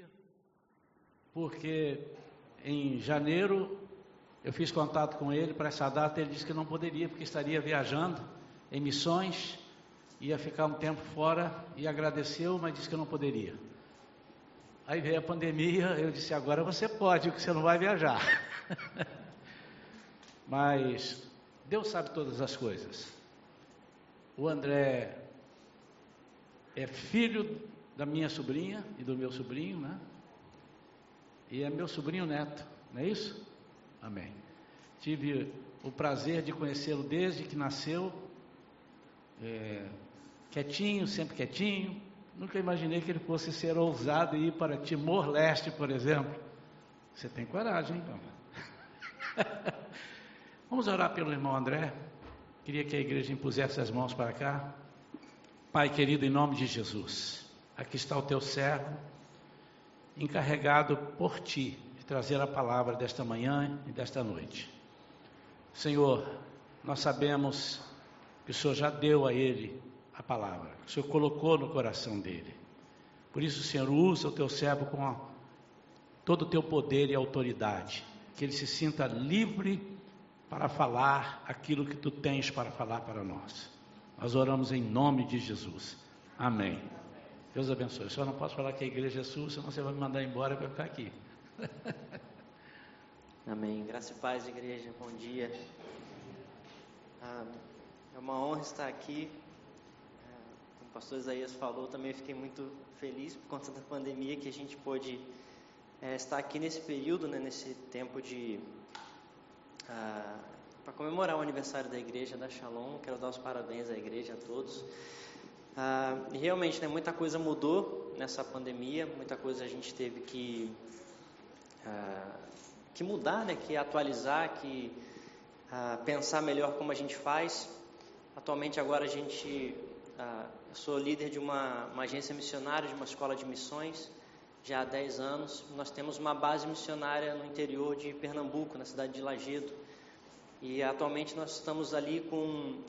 pandemia, porque em janeiro eu fiz contato com ele para essa data, ele disse que não poderia, porque estaria viajando em missões, ia ficar um tempo fora e agradeceu, mas disse que não poderia. Aí veio a pandemia, eu disse: agora você pode, porque você não vai viajar. mas Deus sabe todas as coisas. O André é filho da minha sobrinha e do meu sobrinho, né? E é meu sobrinho neto, não é isso? Amém. Tive o prazer de conhecê-lo desde que nasceu, é, quietinho, sempre quietinho. Nunca imaginei que ele fosse ser ousado e ir para Timor-Leste, por exemplo. Você tem coragem, hein, Vamos orar pelo irmão André. Queria que a igreja impusesse as mãos para cá. Pai querido, em nome de Jesus, aqui está o teu servo, encarregado por ti de trazer a palavra desta manhã e desta noite. Senhor, nós sabemos que o Senhor já deu a ele a palavra, que o Senhor colocou no coração dele. Por isso, Senhor, usa o teu servo com a, todo o teu poder e autoridade, que ele se sinta livre para falar aquilo que tu tens para falar para nós. Nós oramos em nome de Jesus. Amém. Deus abençoe. Eu só não posso falar que a igreja é sua, senão você vai me mandar embora para ficar aqui. Amém. Graça e paz, igreja. Bom dia. Ah, é uma honra estar aqui. Ah, como o pastor Isaías falou, também fiquei muito feliz por conta da pandemia que a gente pôde é, estar aqui nesse período, né, nesse tempo de ah, para comemorar o aniversário da igreja da Shalom. Quero dar os parabéns à igreja, a todos. Ah, realmente, né, muita coisa mudou nessa pandemia, muita coisa a gente teve que, ah, que mudar, né, que atualizar, que ah, pensar melhor como a gente faz. Atualmente, agora a gente, eu sou líder de uma, uma agência missionária, de uma escola de missões já há 10 anos. Nós temos uma base missionária no interior de Pernambuco, na cidade de Lagedo. E atualmente nós estamos ali com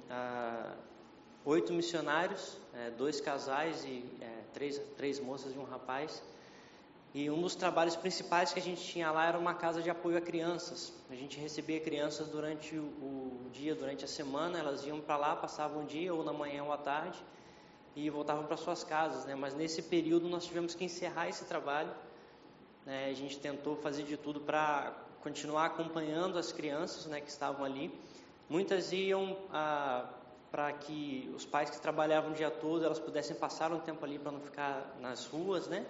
oito missionários, é, dois casais e é, três, três moças e um rapaz. E um dos trabalhos principais que a gente tinha lá era uma casa de apoio a crianças. A gente recebia crianças durante o, o dia, durante a semana, elas iam para lá, passavam um dia, ou na manhã ou à tarde, e voltavam para suas casas, né? Mas nesse período nós tivemos que encerrar esse trabalho. Né? A gente tentou fazer de tudo para continuar acompanhando as crianças, né, que estavam ali. Muitas iam ah, para que os pais que trabalhavam o dia todo elas pudessem passar um tempo ali para não ficar nas ruas, né?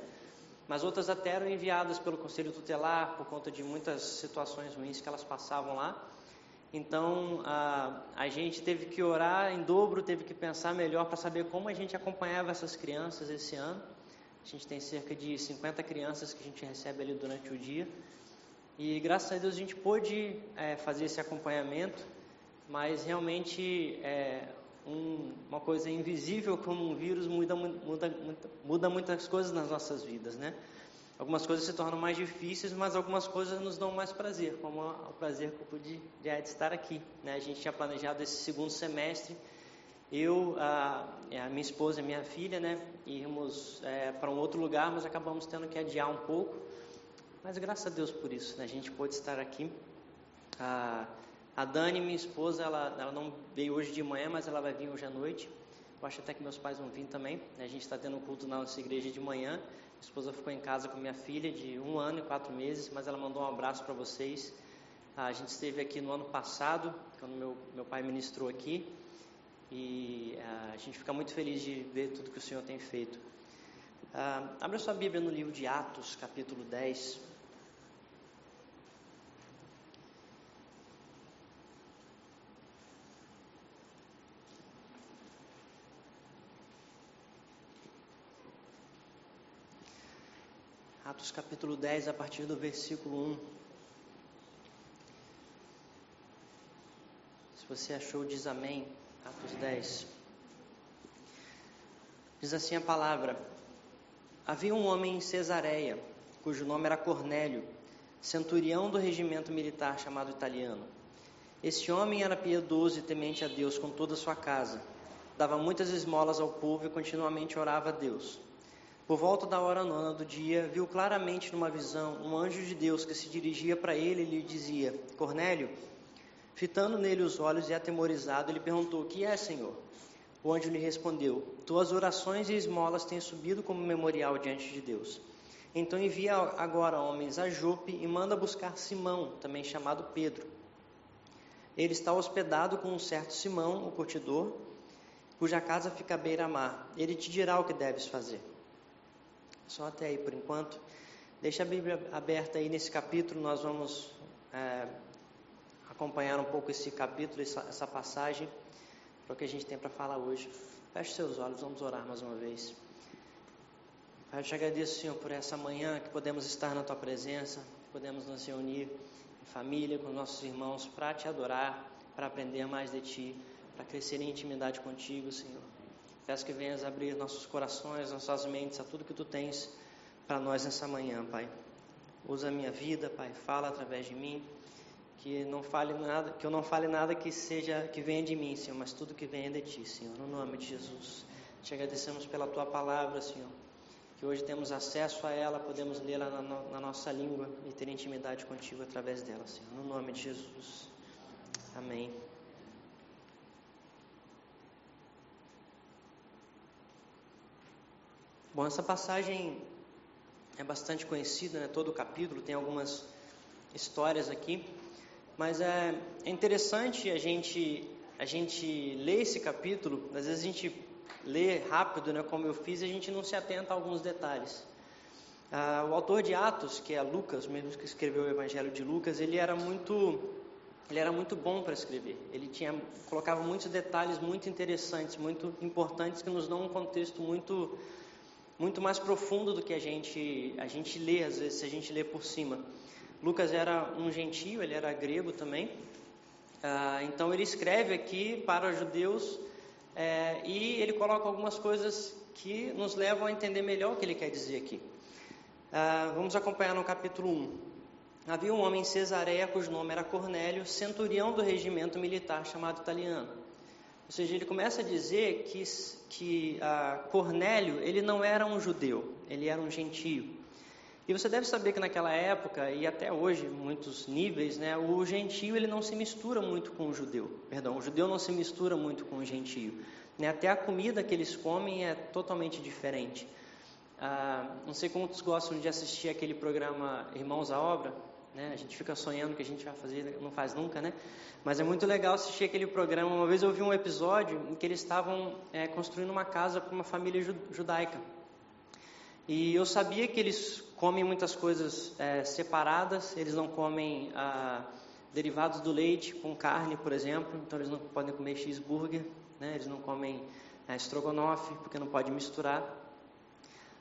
Mas outras até eram enviadas pelo conselho tutelar por conta de muitas situações ruins que elas passavam lá. Então a, a gente teve que orar em dobro, teve que pensar melhor para saber como a gente acompanhava essas crianças esse ano. A gente tem cerca de 50 crianças que a gente recebe ali durante o dia. E graças a Deus a gente pôde é, fazer esse acompanhamento, mas realmente é, um, uma coisa invisível como um vírus muda, muda, muda muitas coisas nas nossas vidas, né? Algumas coisas se tornam mais difíceis, mas algumas coisas nos dão mais prazer, como o prazer que eu pude de estar aqui. Né? A gente tinha planejado esse segundo semestre, eu, a, a minha esposa e a minha filha, né, irmos é, para um outro lugar, mas acabamos tendo que adiar um pouco. Mas graças a Deus por isso, né? a gente pôde estar aqui. A, a Dani, minha esposa, ela, ela não veio hoje de manhã, mas ela vai vir hoje à noite. Eu acho até que meus pais vão vir também. A gente está tendo um culto na nossa igreja de manhã. Minha esposa ficou em casa com minha filha de um ano e quatro meses, mas ela mandou um abraço para vocês. A gente esteve aqui no ano passado, quando meu, meu pai ministrou aqui, e a gente fica muito feliz de ver tudo que o Senhor tem feito. Ah, abra sua Bíblia no livro de Atos, capítulo 10. Atos capítulo 10, a partir do versículo 1. Se você achou, diz amém. Atos 10. Diz assim a palavra: Havia um homem em Cesareia, cujo nome era Cornélio, centurião do regimento militar chamado italiano. Este homem era piedoso e temente a Deus com toda a sua casa. Dava muitas esmolas ao povo e continuamente orava a Deus. Por volta da hora nona do dia, viu claramente numa visão um anjo de Deus que se dirigia para ele e lhe dizia: Cornélio, fitando nele os olhos e atemorizado, ele perguntou: O que é, Senhor? O anjo lhe respondeu: Tuas orações e esmolas têm subido como memorial diante de Deus. Então envia agora homens a Jope e manda buscar Simão, também chamado Pedro. Ele está hospedado com um certo Simão, o curtidor, cuja casa fica à beira-mar. Ele te dirá o que deves fazer. Só até aí por enquanto. Deixa a Bíblia aberta aí nesse capítulo, nós vamos é, acompanhar um pouco esse capítulo, essa, essa passagem, para o que a gente tem para falar hoje. Feche seus olhos, vamos orar mais uma vez. Pai, eu te agradeço, Senhor, por essa manhã que podemos estar na Tua presença, podemos nos reunir em família com nossos irmãos para Te adorar, para aprender mais de Ti, para crescer em intimidade contigo, Senhor. Peço que venhas abrir nossos corações, nossas mentes a tudo que Tu tens para nós nessa manhã, Pai. Usa a minha vida, Pai, fala através de mim, que não fale nada, que eu não fale nada que seja que venha de mim, Senhor, mas tudo que venha de Ti, Senhor, no nome de Jesus. Te agradecemos pela Tua palavra, Senhor que hoje temos acesso a ela, podemos lê-la na, na, nossa língua e ter intimidade contigo através dela, Senhor. No nome de Jesus. Amém. Bom, essa passagem é bastante conhecida, né? todo o capítulo tem algumas histórias aqui, mas é, é interessante a gente, a gente ler esse capítulo, às vezes a gente ler rápido, né, como eu fiz, a gente não se atenta a alguns detalhes. Ah, o autor de Atos, que é Lucas, mesmo que escreveu o Evangelho de Lucas, ele era muito, ele era muito bom para escrever. Ele tinha, colocava muitos detalhes muito interessantes, muito importantes que nos dão um contexto muito, muito mais profundo do que a gente, a gente lê às vezes, se a gente lê por cima. Lucas era um gentio, ele era grego também. Ah, então ele escreve aqui para os judeus é, e ele coloca algumas coisas que nos levam a entender melhor o que ele quer dizer aqui. Ah, vamos acompanhar no capítulo 1. Havia um homem em Cesareia cujo nome era Cornélio, centurião do regimento militar chamado italiano. Ou seja, ele começa a dizer que, que ah, Cornélio ele não era um judeu, ele era um gentio. E você deve saber que naquela época e até hoje, muitos níveis, né, o gentio ele não se mistura muito com o judeu. Perdão, o judeu não se mistura muito com o gentio. Né? Até a comida que eles comem é totalmente diferente. Ah, não sei quantos gostam de assistir aquele programa Irmãos à Obra. Né? A gente fica sonhando que a gente vai fazer, não faz nunca, né? Mas é muito legal assistir aquele programa. Uma vez eu vi um episódio em que eles estavam é, construindo uma casa para uma família judaica. E eu sabia que eles comem muitas coisas é, separadas, eles não comem ah, derivados do leite com carne, por exemplo, então eles não podem comer cheeseburger, né? eles não comem é, estrogonofe, porque não pode misturar.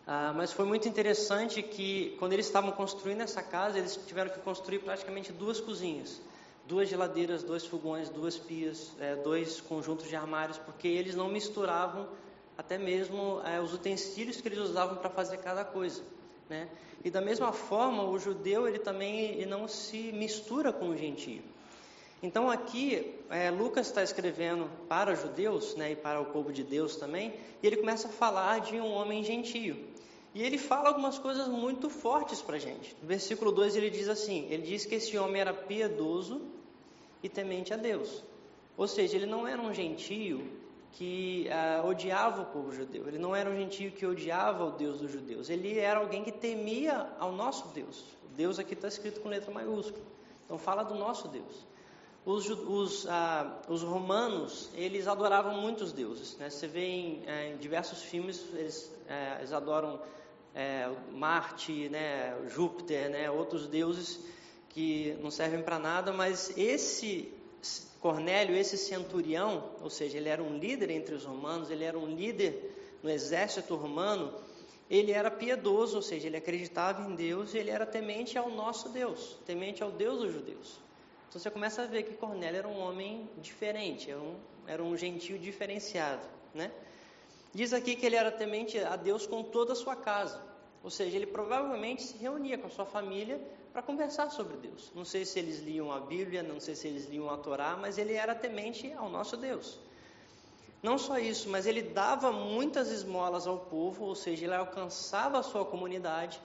Ah, mas foi muito interessante que quando eles estavam construindo essa casa, eles tiveram que construir praticamente duas cozinhas, duas geladeiras, dois fogões, duas pias, é, dois conjuntos de armários, porque eles não misturavam até mesmo é, os utensílios que eles usavam para fazer cada coisa. Né? E da mesma forma, o judeu ele também ele não se mistura com o gentio. Então aqui é, Lucas está escrevendo para judeus né, e para o povo de Deus também, e ele começa a falar de um homem gentio. E ele fala algumas coisas muito fortes para a gente. No versículo 2 ele diz assim: ele diz que esse homem era piedoso e temente a Deus. Ou seja, ele não era um gentio que uh, odiava o povo judeu. Ele não era um gentio que odiava o Deus dos judeus. Ele era alguém que temia ao nosso Deus. Deus aqui está escrito com letra maiúscula. Então fala do nosso Deus. Os, os, uh, os romanos, eles adoravam muitos deuses. Né? Você vê em, eh, em diversos filmes, eles, eh, eles adoram eh, Marte, né, Júpiter, né, outros deuses que não servem para nada, mas esse Cornélio, esse centurião, ou seja, ele era um líder entre os romanos, ele era um líder no exército romano, ele era piedoso, ou seja, ele acreditava em Deus e ele era temente ao nosso Deus, temente ao Deus dos judeus. Então você começa a ver que Cornélio era um homem diferente, era um, era um gentio diferenciado, né? Diz aqui que ele era temente a Deus com toda a sua casa, ou seja, ele provavelmente se reunia com a sua família para conversar sobre Deus. Não sei se eles liam a Bíblia, não sei se eles liam a Torá, mas ele era temente ao nosso Deus. Não só isso, mas ele dava muitas esmolas ao povo, ou seja, ele alcançava a sua comunidade.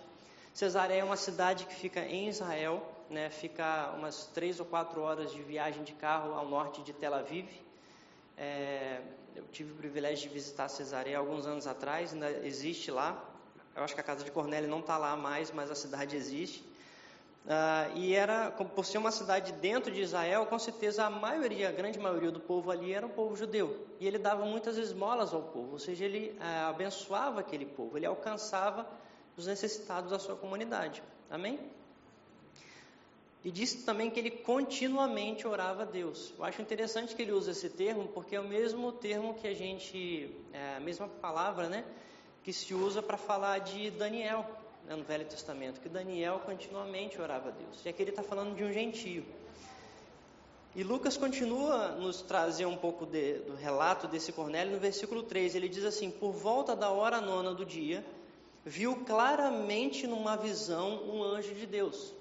Cesareia é uma cidade que fica em Israel, né, fica umas três ou quatro horas de viagem de carro ao norte de Tel Aviv. É, eu tive o privilégio de visitar Cesareia alguns anos atrás, ainda existe lá. Eu acho que a casa de Cornélio não está lá mais, mas a cidade existe. Uh, e era, por ser uma cidade dentro de Israel, com certeza a maioria, a grande maioria do povo ali era um povo judeu. E ele dava muitas esmolas ao povo, ou seja, ele uh, abençoava aquele povo, ele alcançava os necessitados da sua comunidade. Amém? E disse também que ele continuamente orava a Deus. Eu acho interessante que ele usa esse termo, porque é o mesmo termo que a gente, é a mesma palavra, né, que se usa para falar de Daniel né, no Velho Testamento, que Daniel continuamente orava a Deus. E aqui ele está falando de um gentio. E Lucas continua nos trazer um pouco de, do relato desse Cornélio no versículo 3. Ele diz assim: Por volta da hora nona do dia, viu claramente numa visão um anjo de Deus.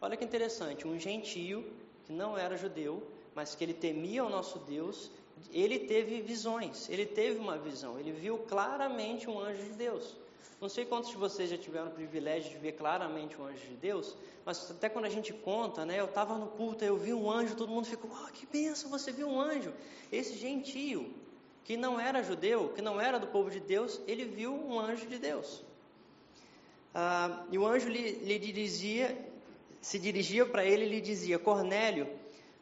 Olha que interessante, um gentio que não era judeu, mas que ele temia o nosso Deus, ele teve visões, ele teve uma visão, ele viu claramente um anjo de Deus. Não sei quantos de vocês já tiveram o privilégio de ver claramente um anjo de Deus, mas até quando a gente conta, né? Eu estava no culto, eu vi um anjo, todo mundo ficou, oh, que benção, você viu um anjo. Esse gentio, que não era judeu, que não era do povo de Deus, ele viu um anjo de Deus. Ah, e o anjo lhe, lhe dizia, se dirigia para ele e lhe dizia, Cornélio,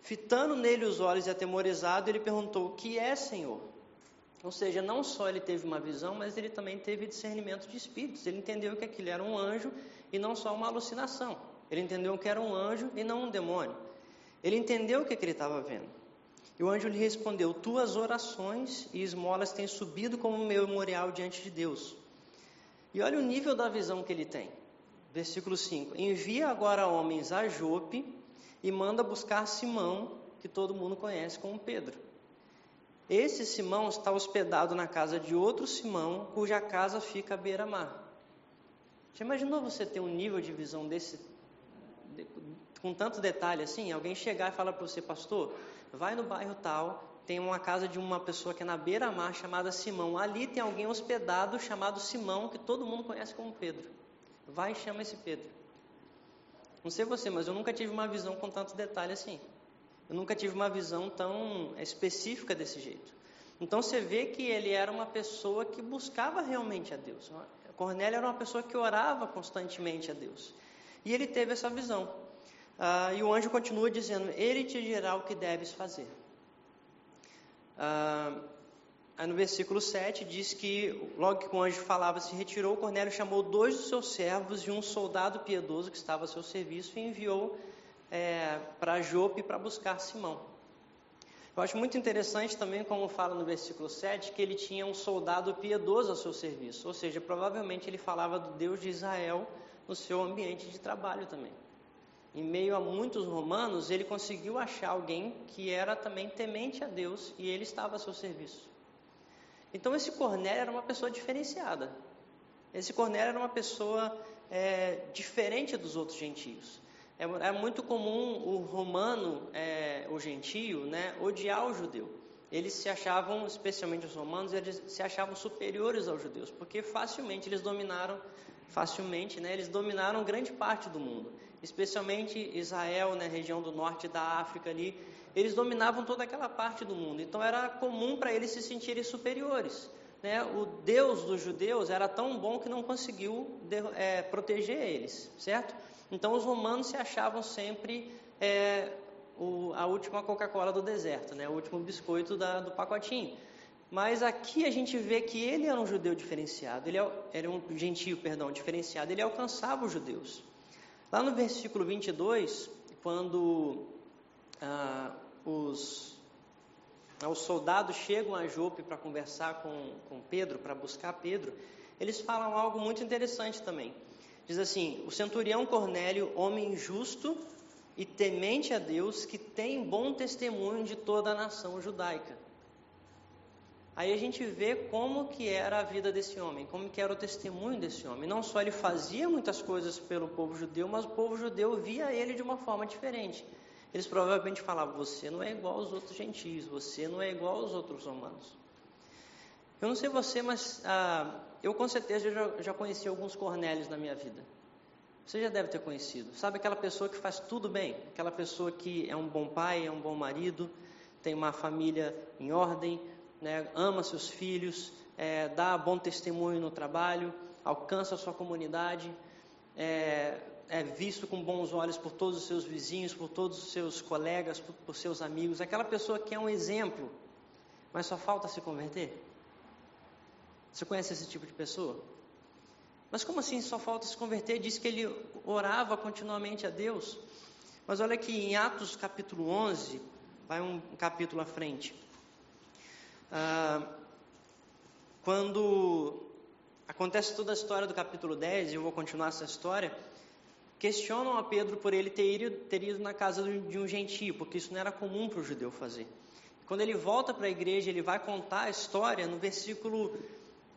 fitando nele os olhos e atemorizado, ele perguntou, o que é, Senhor? Ou seja, não só ele teve uma visão, mas ele também teve discernimento de espíritos. Ele entendeu que aquilo era um anjo e não só uma alucinação. Ele entendeu que era um anjo e não um demônio. Ele entendeu o que, que ele estava vendo. E o anjo lhe respondeu: Tuas orações e esmolas têm subido como memorial diante de Deus. E olha o nível da visão que ele tem. Versículo 5: Envia agora homens a Jope e manda buscar Simão, que todo mundo conhece como Pedro. Esse Simão está hospedado na casa de outro Simão, cuja casa fica à beira-mar. Já imaginou você ter um nível de visão desse, de, com tanto detalhe assim? Alguém chegar e falar para você, pastor, vai no bairro tal, tem uma casa de uma pessoa que é na beira-mar chamada Simão. Ali tem alguém hospedado chamado Simão, que todo mundo conhece como Pedro. Vai e chama esse Pedro. Não sei você, mas eu nunca tive uma visão com tanto detalhe assim. Eu nunca tive uma visão tão específica desse jeito. Então você vê que ele era uma pessoa que buscava realmente a Deus. Cornélio era uma pessoa que orava constantemente a Deus. E ele teve essa visão. Ah, e o anjo continua dizendo: Ele te dirá o que deves fazer. Ah, aí no versículo 7 diz que, logo que o anjo falava, se retirou, Cornélio chamou dois dos seus servos e um soldado piedoso que estava a seu serviço e enviou é, para Jope para buscar Simão. Eu acho muito interessante também, como fala no versículo 7, que ele tinha um soldado piedoso ao seu serviço, ou seja, provavelmente ele falava do Deus de Israel no seu ambiente de trabalho também. Em meio a muitos romanos, ele conseguiu achar alguém que era também temente a Deus e ele estava a seu serviço. Então, esse Cornélio era uma pessoa diferenciada. Esse Cornélio era uma pessoa é, diferente dos outros gentios. É, é muito comum o romano, é, o gentio, né, odiar o judeu. Eles se achavam, especialmente os romanos, eles se achavam superiores aos judeus, porque facilmente eles dominaram, facilmente, né, eles dominaram grande parte do mundo, especialmente Israel, né, região do norte da África ali, eles dominavam toda aquela parte do mundo. Então era comum para eles se sentirem superiores. Né? O Deus dos judeus era tão bom que não conseguiu é, proteger eles, certo? Então os romanos se achavam sempre é, o, a última Coca-Cola do deserto, né? o último biscoito da, do pacotinho. Mas aqui a gente vê que ele era um judeu diferenciado, ele era um gentio, perdão, diferenciado, ele alcançava os judeus. Lá no versículo 22, quando ah, os, os soldados chegam a Jope para conversar com, com Pedro, para buscar Pedro, eles falam algo muito interessante também. Diz assim: O centurião Cornélio, homem justo e temente a Deus, que tem bom testemunho de toda a nação judaica. Aí a gente vê como que era a vida desse homem, como que era o testemunho desse homem. Não só ele fazia muitas coisas pelo povo judeu, mas o povo judeu via ele de uma forma diferente. Eles provavelmente falavam: você não é igual aos outros gentios, você não é igual aos outros romanos. Eu não sei você, mas ah, eu com certeza já, já conheci alguns Cornélios na minha vida. Você já deve ter conhecido. Sabe aquela pessoa que faz tudo bem? Aquela pessoa que é um bom pai, é um bom marido, tem uma família em ordem, né, ama seus filhos, é, dá bom testemunho no trabalho, alcança a sua comunidade, é, é, visto com bons olhos por todos os seus vizinhos, por todos os seus colegas, por, por seus amigos. Aquela pessoa que é um exemplo, mas só falta se converter. Você conhece esse tipo de pessoa? Mas como assim só falta se converter? Diz que ele orava continuamente a Deus. Mas olha aqui, em Atos capítulo 11, vai um capítulo à frente. Ah, quando acontece toda a história do capítulo 10, e eu vou continuar essa história, questionam a Pedro por ele ter ido, ter ido na casa de um gentio, porque isso não era comum para o judeu fazer. Quando ele volta para a igreja, ele vai contar a história, no versículo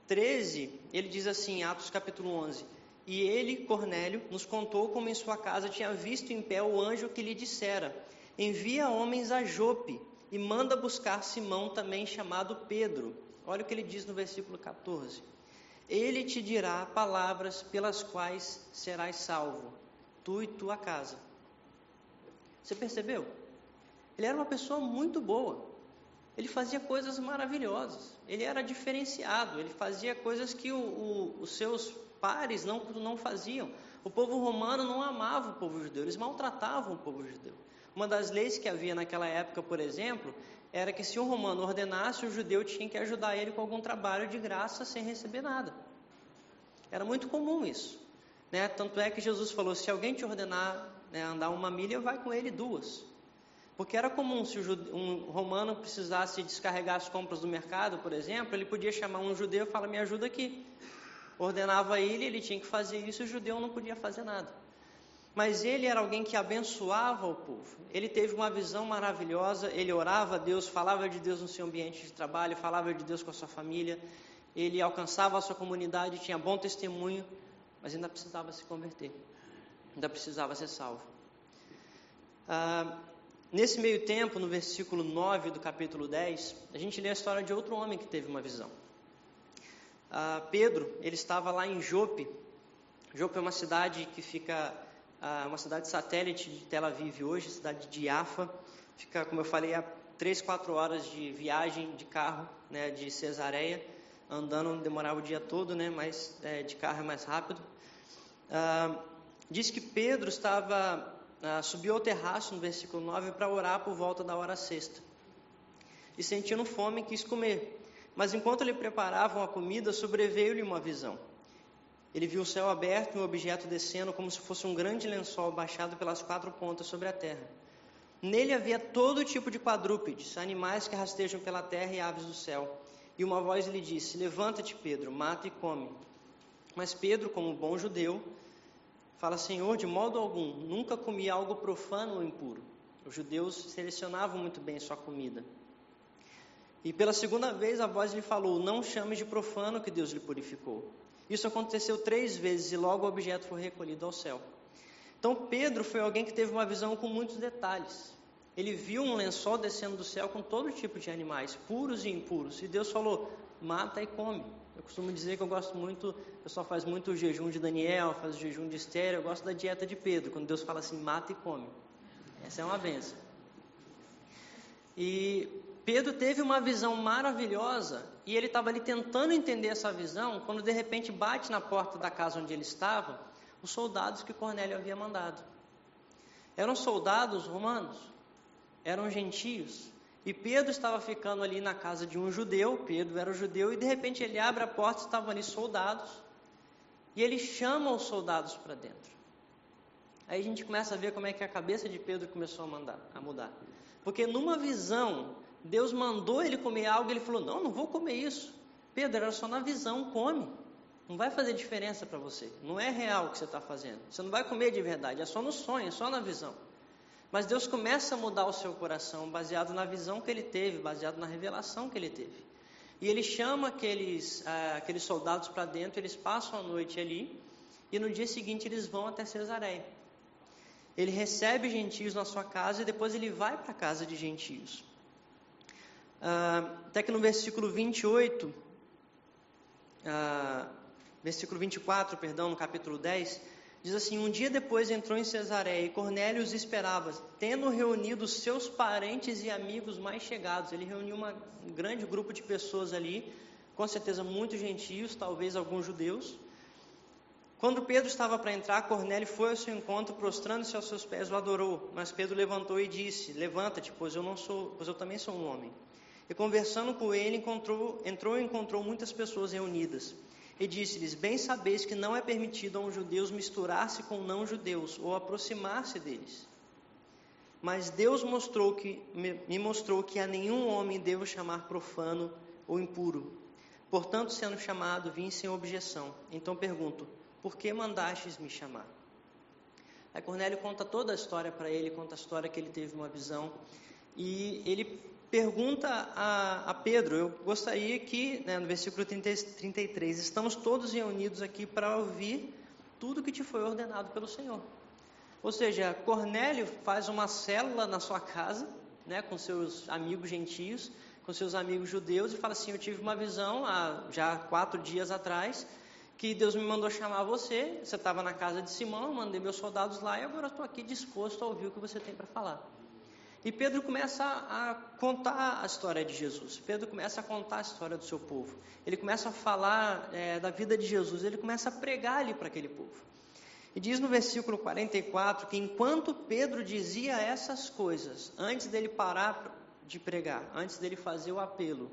13, ele diz assim, Atos capítulo 11: E ele, Cornélio, nos contou como em sua casa tinha visto em pé o anjo que lhe dissera: Envia homens a Jope e manda buscar Simão, também chamado Pedro. Olha o que ele diz no versículo 14: Ele te dirá palavras pelas quais serás salvo, tu e tua casa. Você percebeu? Ele era uma pessoa muito boa. Ele fazia coisas maravilhosas. Ele era diferenciado. Ele fazia coisas que o, o, os seus pares não, não faziam. O povo romano não amava o povo judeu, eles maltratavam o povo judeu. Uma das leis que havia naquela época, por exemplo, era que se um romano ordenasse, o judeu tinha que ajudar ele com algum trabalho de graça sem receber nada. Era muito comum isso. Né? Tanto é que Jesus falou: se alguém te ordenar né, andar uma milha, vai com ele duas. Porque era comum, se um romano precisasse descarregar as compras do mercado, por exemplo, ele podia chamar um judeu e falar: me ajuda aqui. Ordenava ele, ele tinha que fazer isso, e o judeu não podia fazer nada. Mas ele era alguém que abençoava o povo. Ele teve uma visão maravilhosa, ele orava a Deus, falava de Deus no seu ambiente de trabalho, falava de Deus com a sua família, ele alcançava a sua comunidade, tinha bom testemunho, mas ainda precisava se converter, ainda precisava ser salvo. Ah, nesse meio tempo, no versículo 9 do capítulo 10, a gente lê a história de outro homem que teve uma visão. Ah, Pedro, ele estava lá em Jope. Jope é uma cidade que fica uma cidade satélite de Tel Aviv hoje, cidade de Jaffa. Fica, como eu falei, a 3, 4 horas de viagem de carro, né, de Cesareia. Andando demorava o dia todo, né, mas é, de carro é mais rápido. Diz que Pedro estava, ah, subiu ao terraço, no versículo 9, para orar por volta da hora sexta. E sentindo fome, quis comer. Mas enquanto ele preparava uma comida, sobreveio-lhe uma visão. Ele viu o céu aberto e um objeto descendo como se fosse um grande lençol baixado pelas quatro pontas sobre a terra. Nele havia todo tipo de quadrúpedes, animais que rastejam pela terra e aves do céu. E uma voz lhe disse: Levanta-te, Pedro, mata e come. Mas Pedro, como bom judeu, fala: Senhor, de modo algum, nunca comi algo profano ou impuro. Os judeus selecionavam muito bem sua comida. E pela segunda vez a voz lhe falou: Não chames de profano que Deus lhe purificou. Isso aconteceu três vezes e logo o objeto foi recolhido ao céu. Então Pedro foi alguém que teve uma visão com muitos detalhes. Ele viu um lençol descendo do céu com todo tipo de animais, puros e impuros. E Deus falou: mata e come. Eu costumo dizer que eu gosto muito, o pessoal faz muito o jejum de Daniel, faz o jejum de Esther, eu gosto da dieta de Pedro, quando Deus fala assim, mata e come. Essa é uma benção. E Pedro teve uma visão maravilhosa e ele estava ali tentando entender essa visão, quando de repente bate na porta da casa onde ele estava os soldados que Cornélio havia mandado. Eram soldados romanos, eram gentios. E Pedro estava ficando ali na casa de um judeu, Pedro era um judeu, e de repente ele abre a porta, estavam ali soldados, e ele chama os soldados para dentro. Aí a gente começa a ver como é que a cabeça de Pedro começou a, mandar, a mudar. Porque numa visão Deus mandou ele comer algo, ele falou: Não, não vou comer isso. Pedro, era só na visão, come. Não vai fazer diferença para você. Não é real o que você está fazendo. Você não vai comer de verdade, é só no sonho, é só na visão. Mas Deus começa a mudar o seu coração baseado na visão que ele teve, baseado na revelação que ele teve. E ele chama aqueles, ah, aqueles soldados para dentro, eles passam a noite ali, e no dia seguinte eles vão até Cesareia. Ele recebe gentios na sua casa e depois ele vai para a casa de gentios. Ah, até que no versículo 28, ah, versículo 24, perdão, no capítulo 10, diz assim: Um dia depois entrou em Cesareia e Cornélio os esperava, tendo reunido seus parentes e amigos mais chegados. Ele reuniu uma, um grande grupo de pessoas ali, com certeza muitos gentios, talvez alguns judeus. Quando Pedro estava para entrar, Cornélio foi ao seu encontro, prostrando-se aos seus pés, o adorou. Mas Pedro levantou e disse: Levanta-te, pois eu não sou, pois eu também sou um homem. E conversando com ele, encontrou, entrou e encontrou muitas pessoas reunidas. E disse-lhes: Bem sabeis que não é permitido a um judeus misturar-se com não-judeus ou aproximar-se deles. Mas Deus mostrou que, me mostrou que a nenhum homem devo chamar profano ou impuro. Portanto, sendo chamado, vim sem objeção. Então pergunto: por que mandastes me chamar? Aí Cornélio conta toda a história para ele, conta a história que ele teve uma visão. E ele pergunta a, a Pedro, eu gostaria que, né, no versículo 30, 33, estamos todos reunidos aqui para ouvir tudo que te foi ordenado pelo Senhor. Ou seja, Cornélio faz uma célula na sua casa, né, com seus amigos gentios, com seus amigos judeus, e fala assim: Eu tive uma visão há já quatro dias atrás, que Deus me mandou chamar você, você estava na casa de Simão, eu mandei meus soldados lá e agora estou aqui disposto a ouvir o que você tem para falar. E Pedro começa a contar a história de Jesus. Pedro começa a contar a história do seu povo. Ele começa a falar é, da vida de Jesus. Ele começa a pregar ali para aquele povo. E diz no versículo 44 que enquanto Pedro dizia essas coisas, antes dele parar de pregar, antes dele fazer o apelo,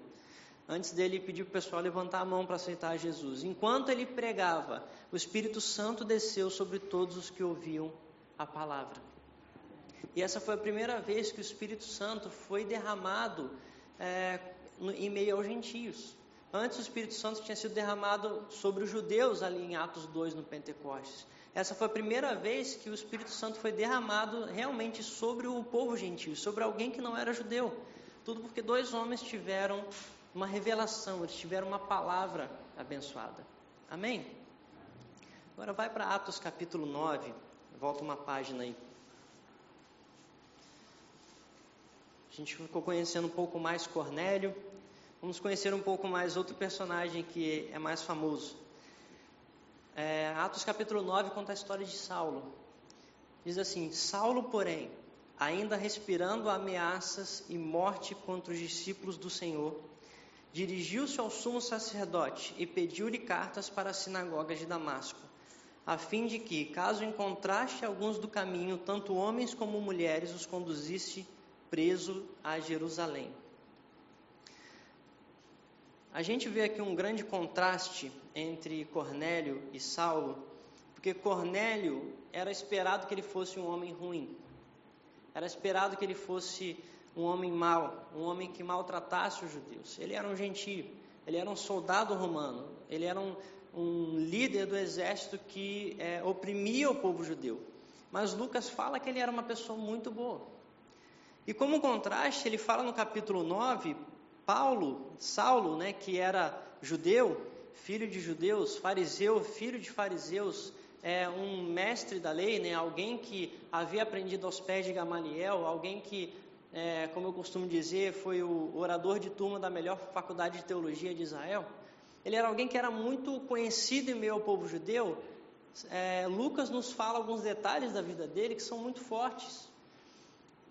antes dele pedir para o pessoal levantar a mão para aceitar Jesus. Enquanto ele pregava, o Espírito Santo desceu sobre todos os que ouviam a palavra. E essa foi a primeira vez que o Espírito Santo foi derramado é, no, em meio aos gentios. Antes o Espírito Santo tinha sido derramado sobre os judeus ali em Atos 2 no Pentecostes. Essa foi a primeira vez que o Espírito Santo foi derramado realmente sobre o povo gentil, sobre alguém que não era judeu. Tudo porque dois homens tiveram uma revelação, eles tiveram uma palavra abençoada. Amém? Agora vai para Atos capítulo 9, volta uma página aí. A gente ficou conhecendo um pouco mais Cornélio, vamos conhecer um pouco mais outro personagem que é mais famoso. É, Atos capítulo 9 conta a história de Saulo. Diz assim: Saulo, porém, ainda respirando ameaças e morte contra os discípulos do Senhor, dirigiu-se ao sumo sacerdote e pediu-lhe cartas para as sinagogas de Damasco, a fim de que, caso encontrasse alguns do caminho, tanto homens como mulheres, os conduzisse preso a Jerusalém. A gente vê aqui um grande contraste entre Cornélio e Saulo, porque Cornélio era esperado que ele fosse um homem ruim, era esperado que ele fosse um homem mau, um homem que maltratasse os judeus. Ele era um gentio, ele era um soldado romano, ele era um, um líder do exército que é, oprimia o povo judeu. Mas Lucas fala que ele era uma pessoa muito boa. E como contraste, ele fala no capítulo 9, Paulo, Saulo, né, que era judeu, filho de judeus, fariseu, filho de fariseus, é, um mestre da lei, né, alguém que havia aprendido aos pés de Gamaliel, alguém que é, como eu costumo dizer, foi o orador de turma da melhor faculdade de teologia de Israel. Ele era alguém que era muito conhecido em meio ao povo judeu. É, Lucas nos fala alguns detalhes da vida dele que são muito fortes.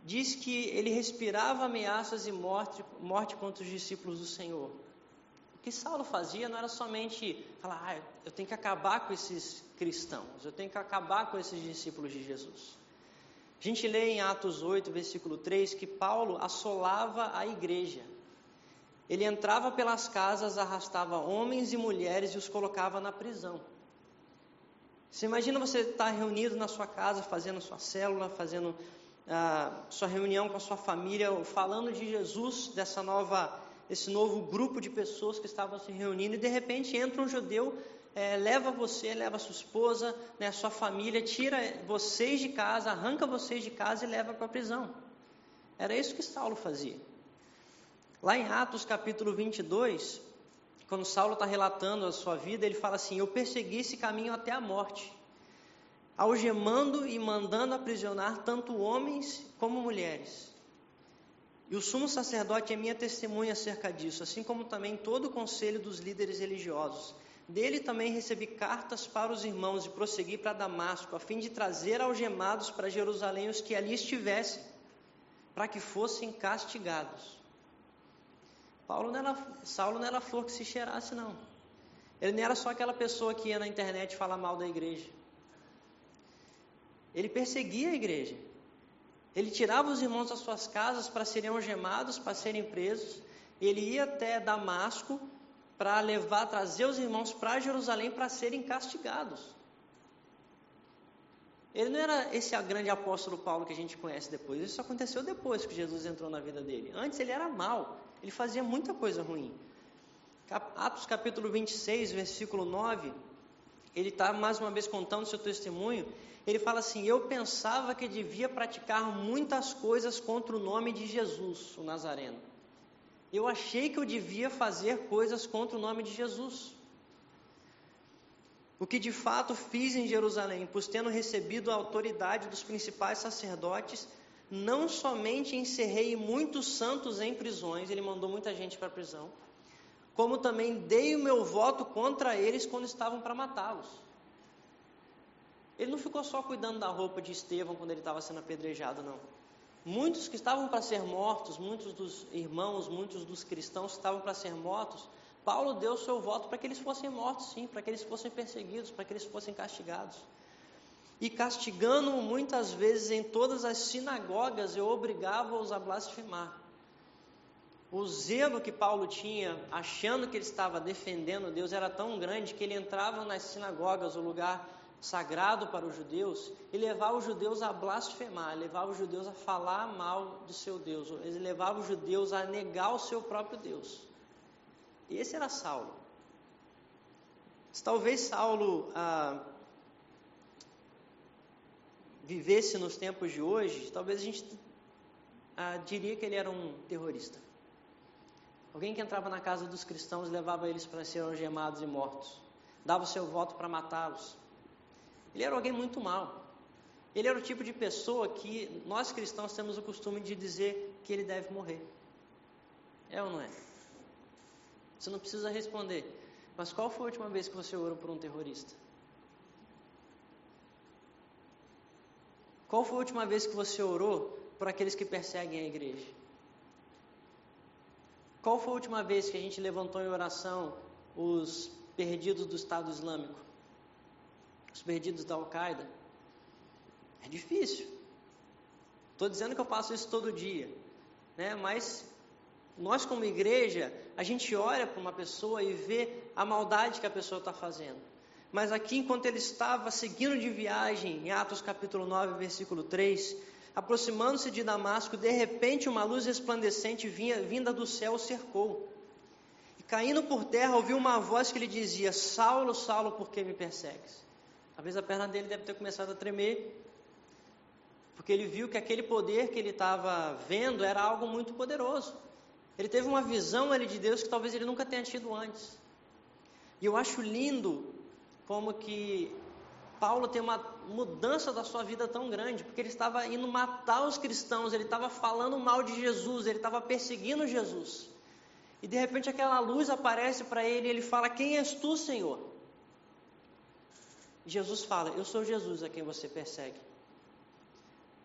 Diz que ele respirava ameaças e morte, morte contra os discípulos do Senhor. O que Saulo fazia não era somente falar, ah, eu tenho que acabar com esses cristãos, eu tenho que acabar com esses discípulos de Jesus. A gente lê em Atos 8, versículo 3, que Paulo assolava a igreja. Ele entrava pelas casas, arrastava homens e mulheres e os colocava na prisão. Você imagina você estar reunido na sua casa, fazendo sua célula, fazendo sua reunião com a sua família, falando de Jesus, dessa nova, desse novo grupo de pessoas que estavam se reunindo, e de repente entra um judeu é, leva você, leva sua esposa, né, sua família, tira vocês de casa, arranca vocês de casa e leva para a prisão. Era isso que Saulo fazia. Lá em Atos capítulo 22, quando Saulo está relatando a sua vida, ele fala assim: Eu persegui esse caminho até a morte, algemando e mandando aprisionar tanto homens como mulheres. E o sumo sacerdote é minha testemunha acerca disso, assim como também todo o conselho dos líderes religiosos. Dele também recebi cartas para os irmãos e prossegui para Damasco, a fim de trazer algemados para Jerusalém os que ali estivessem, para que fossem castigados. Paulo não era, Saulo não era flor que se cheirasse, não. Ele não era só aquela pessoa que ia na internet falar mal da igreja. Ele perseguia a igreja. Ele tirava os irmãos das suas casas para serem algemados, para serem presos. Ele ia até Damasco para levar, trazer os irmãos para Jerusalém para serem castigados. Ele não era esse grande apóstolo Paulo que a gente conhece depois. Isso aconteceu depois que Jesus entrou na vida dele. Antes ele era mau, ele fazia muita coisa ruim. Atos capítulo 26, versículo 9, ele está mais uma vez contando seu testemunho. Ele fala assim: Eu pensava que devia praticar muitas coisas contra o nome de Jesus, o Nazareno eu achei que eu devia fazer coisas contra o nome de Jesus. O que de fato fiz em Jerusalém, pois tendo recebido a autoridade dos principais sacerdotes, não somente encerrei muitos santos em prisões, ele mandou muita gente para a prisão, como também dei o meu voto contra eles quando estavam para matá-los. Ele não ficou só cuidando da roupa de Estevão quando ele estava sendo apedrejado, não. Muitos que estavam para ser mortos, muitos dos irmãos, muitos dos cristãos que estavam para ser mortos, Paulo deu o seu voto para que eles fossem mortos, sim, para que eles fossem perseguidos, para que eles fossem castigados. E castigando muitas vezes em todas as sinagogas, eu obrigava-os a blasfemar. O zelo que Paulo tinha, achando que ele estava defendendo Deus, era tão grande que ele entrava nas sinagogas, o lugar sagrado para os judeus e levava os judeus a blasfemar, levava os judeus a falar mal do seu Deus, ele levava os judeus a negar o seu próprio Deus. Esse era Saulo. Talvez Saulo ah, vivesse nos tempos de hoje, talvez a gente ah, diria que ele era um terrorista. Alguém que entrava na casa dos cristãos levava eles para serem algemados e mortos, dava o seu voto para matá-los. Ele era alguém muito mal. Ele era o tipo de pessoa que nós cristãos temos o costume de dizer que ele deve morrer. É ou não é? Você não precisa responder. Mas qual foi a última vez que você orou por um terrorista? Qual foi a última vez que você orou por aqueles que perseguem a igreja? Qual foi a última vez que a gente levantou em oração os perdidos do Estado Islâmico? os perdidos da Al-Qaeda. É difícil. Estou dizendo que eu faço isso todo dia, né? Mas nós como igreja, a gente olha para uma pessoa e vê a maldade que a pessoa está fazendo. Mas aqui, enquanto ele estava seguindo de viagem, em Atos capítulo 9, versículo 3, aproximando-se de Damasco, de repente uma luz resplandecente vinha, vinda do céu o cercou. E caindo por terra, ouviu uma voz que lhe dizia: Saulo, Saulo, por que me persegues? Talvez a perna dele deve ter começado a tremer, porque ele viu que aquele poder que ele estava vendo era algo muito poderoso. Ele teve uma visão ali de Deus que talvez ele nunca tenha tido antes. E eu acho lindo como que Paulo tem uma mudança da sua vida tão grande, porque ele estava indo matar os cristãos, ele estava falando mal de Jesus, ele estava perseguindo Jesus. E de repente aquela luz aparece para ele e ele fala: Quem és tu, Senhor? Jesus fala: Eu sou Jesus a quem você persegue.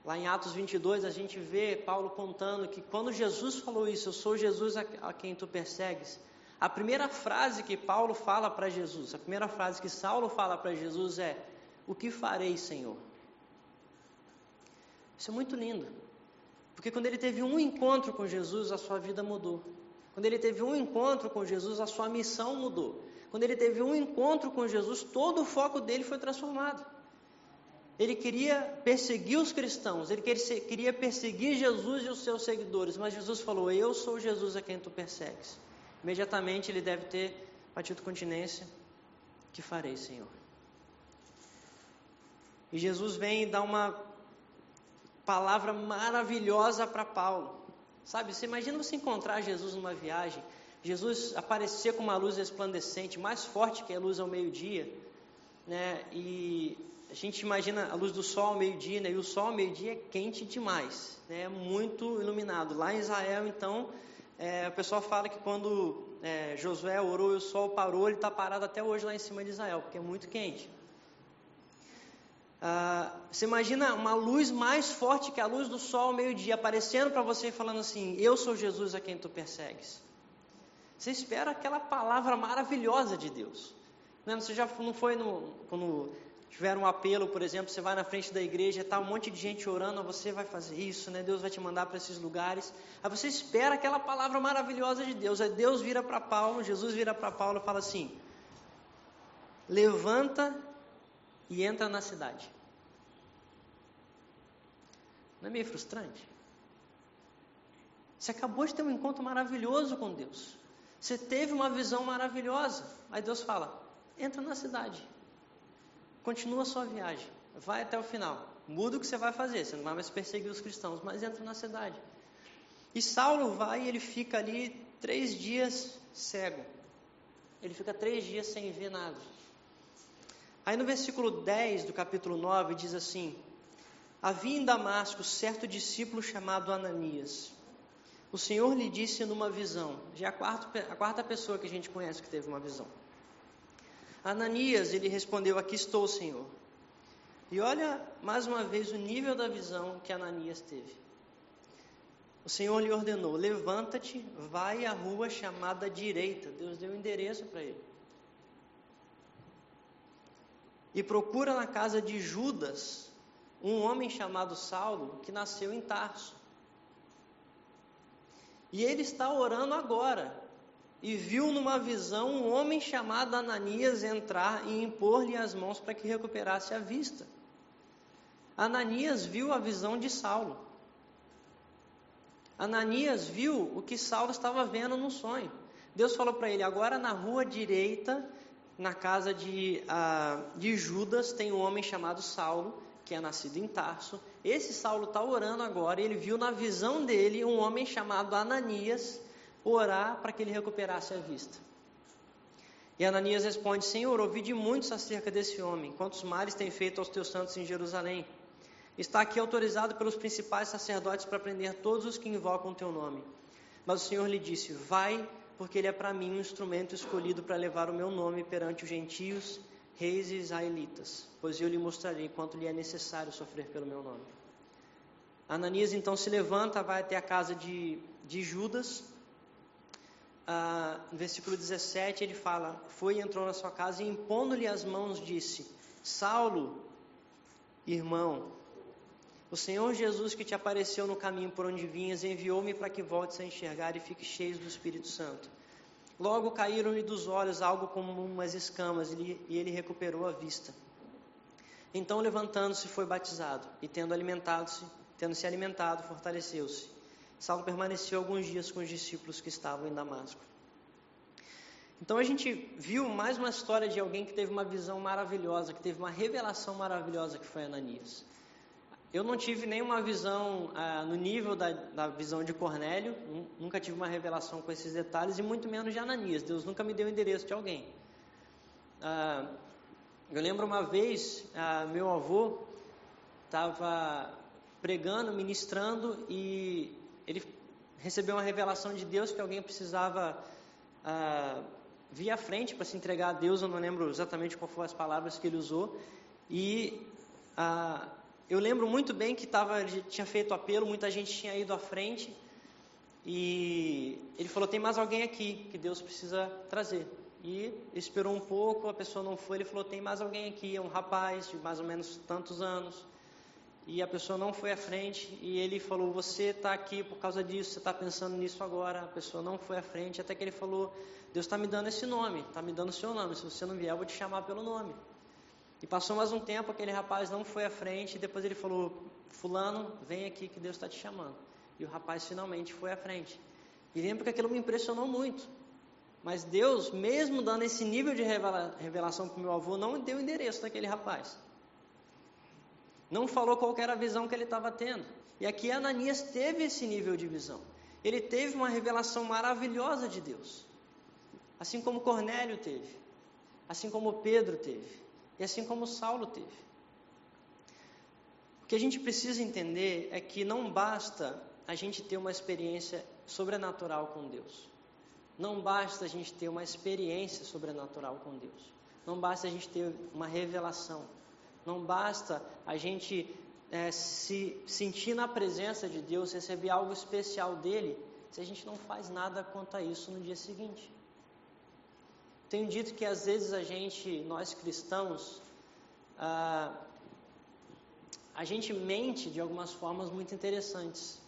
Lá em Atos 22, a gente vê Paulo contando que quando Jesus falou isso, eu sou Jesus a quem tu persegues, a primeira frase que Paulo fala para Jesus, a primeira frase que Saulo fala para Jesus é: O que farei, Senhor? Isso é muito lindo, porque quando ele teve um encontro com Jesus, a sua vida mudou. Quando ele teve um encontro com Jesus, a sua missão mudou. Quando ele teve um encontro com Jesus, todo o foco dele foi transformado. Ele queria perseguir os cristãos, ele queria perseguir Jesus e os seus seguidores, mas Jesus falou: Eu sou Jesus a quem tu persegues. Imediatamente ele deve ter batido continência: Que farei, Senhor? E Jesus vem e dá uma palavra maravilhosa para Paulo. Sabe, você imagina você encontrar Jesus numa viagem Jesus aparecia com uma luz resplandecente, mais forte que a luz ao meio-dia, né? E a gente imagina a luz do sol ao meio-dia, né? E o sol ao meio-dia é quente demais, né? É muito iluminado. Lá em Israel, então, é, o pessoal fala que quando é, Josué orou e o sol parou, ele está parado até hoje lá em cima de Israel, porque é muito quente. Ah, você imagina uma luz mais forte que a luz do sol ao meio-dia aparecendo para você e falando assim: Eu sou Jesus a quem tu persegues. Você espera aquela palavra maravilhosa de Deus. Né? Você já não foi no, quando tiver um apelo, por exemplo, você vai na frente da igreja, está um monte de gente orando, você vai fazer isso, né? Deus vai te mandar para esses lugares. Aí você espera aquela palavra maravilhosa de Deus. Aí Deus vira para Paulo, Jesus vira para Paulo e fala assim: Levanta e entra na cidade. Não é meio frustrante? Você acabou de ter um encontro maravilhoso com Deus. Você teve uma visão maravilhosa. Aí Deus fala: entra na cidade. Continua a sua viagem. Vai até o final. Muda o que você vai fazer. Você não vai mais perseguir os cristãos, mas entra na cidade. E Saulo vai e ele fica ali três dias cego. Ele fica três dias sem ver nada. Aí no versículo 10 do capítulo 9 diz assim: Havia em Damasco certo discípulo chamado Ananias. O Senhor lhe disse numa visão, já é a quarta, a quarta pessoa que a gente conhece que teve uma visão. Ananias, ele respondeu: Aqui estou, Senhor. E olha mais uma vez o nível da visão que Ananias teve. O Senhor lhe ordenou: Levanta-te, vai à rua chamada direita. Deus deu o endereço para ele. E procura na casa de Judas um homem chamado Saulo, que nasceu em Tarso. E ele está orando agora. E viu numa visão um homem chamado Ananias entrar e impor-lhe as mãos para que recuperasse a vista. Ananias viu a visão de Saulo. Ananias viu o que Saulo estava vendo no sonho. Deus falou para ele: agora na rua direita, na casa de, uh, de Judas, tem um homem chamado Saulo que é nascido em Tarso. Esse Saulo está orando agora e ele viu na visão dele um homem chamado Ananias orar para que ele recuperasse a vista. E Ananias responde: Senhor, ouvi de muitos acerca desse homem, quantos males tem feito aos teus santos em Jerusalém. Está aqui autorizado pelos principais sacerdotes para prender todos os que invocam o teu nome. Mas o Senhor lhe disse: Vai, porque ele é para mim um instrumento escolhido para levar o meu nome perante os gentios reis israelitas, pois eu lhe mostrarei quanto lhe é necessário sofrer pelo meu nome. Ananias então se levanta, vai até a casa de, de Judas. Ah, no versículo 17 ele fala: Foi e entrou na sua casa e impondo-lhe as mãos disse: Saulo, irmão, o Senhor Jesus que te apareceu no caminho por onde vinhas enviou-me para que voltes a enxergar e fique cheio do Espírito Santo. Logo caíram-lhe dos olhos algo como umas escamas e ele recuperou a vista. Então, levantando-se, foi batizado e, tendo alimentado-se, tendo se alimentado, fortaleceu-se. Saulo permaneceu alguns dias com os discípulos que estavam em Damasco. Então a gente viu mais uma história de alguém que teve uma visão maravilhosa, que teve uma revelação maravilhosa que foi Ananias. Eu não tive nenhuma visão ah, no nível da, da, visão de Cornélio, nunca tive uma revelação com esses detalhes, e muito menos de Ananias. Deus nunca me deu o endereço de alguém. Ah, eu lembro uma vez, ah, meu avô estava pregando, ministrando, e ele recebeu uma revelação de Deus que alguém precisava ah, vir à frente para se entregar a Deus. Eu não lembro exatamente qual foram as palavras que ele usou. E. Ah, eu lembro muito bem que tava, tinha feito apelo, muita gente tinha ido à frente. E ele falou: tem mais alguém aqui que Deus precisa trazer. E esperou um pouco, a pessoa não foi. Ele falou: tem mais alguém aqui, é um rapaz de mais ou menos tantos anos. E a pessoa não foi à frente. E ele falou: você está aqui por causa disso, você está pensando nisso agora. A pessoa não foi à frente. Até que ele falou: Deus está me dando esse nome, está me dando o seu nome. Se você não vier, eu vou te chamar pelo nome. E passou mais um tempo, aquele rapaz não foi à frente, e depois ele falou: Fulano, vem aqui que Deus está te chamando. E o rapaz finalmente foi à frente. E lembro que aquilo me impressionou muito. Mas Deus, mesmo dando esse nível de revelação para o meu avô, não deu o endereço daquele rapaz. Não falou qual era a visão que ele estava tendo. E aqui Ananias teve esse nível de visão. Ele teve uma revelação maravilhosa de Deus. Assim como Cornélio teve. Assim como Pedro teve. E assim como Saulo teve. O que a gente precisa entender é que não basta a gente ter uma experiência sobrenatural com Deus. não basta a gente ter uma experiência sobrenatural com Deus. Não basta a gente ter uma revelação. Não basta a gente é, se sentir na presença de Deus, receber algo especial dele, se a gente não faz nada quanto a isso no dia seguinte. Tenho dito que às vezes a gente, nós cristãos, ah, a gente mente de algumas formas muito interessantes.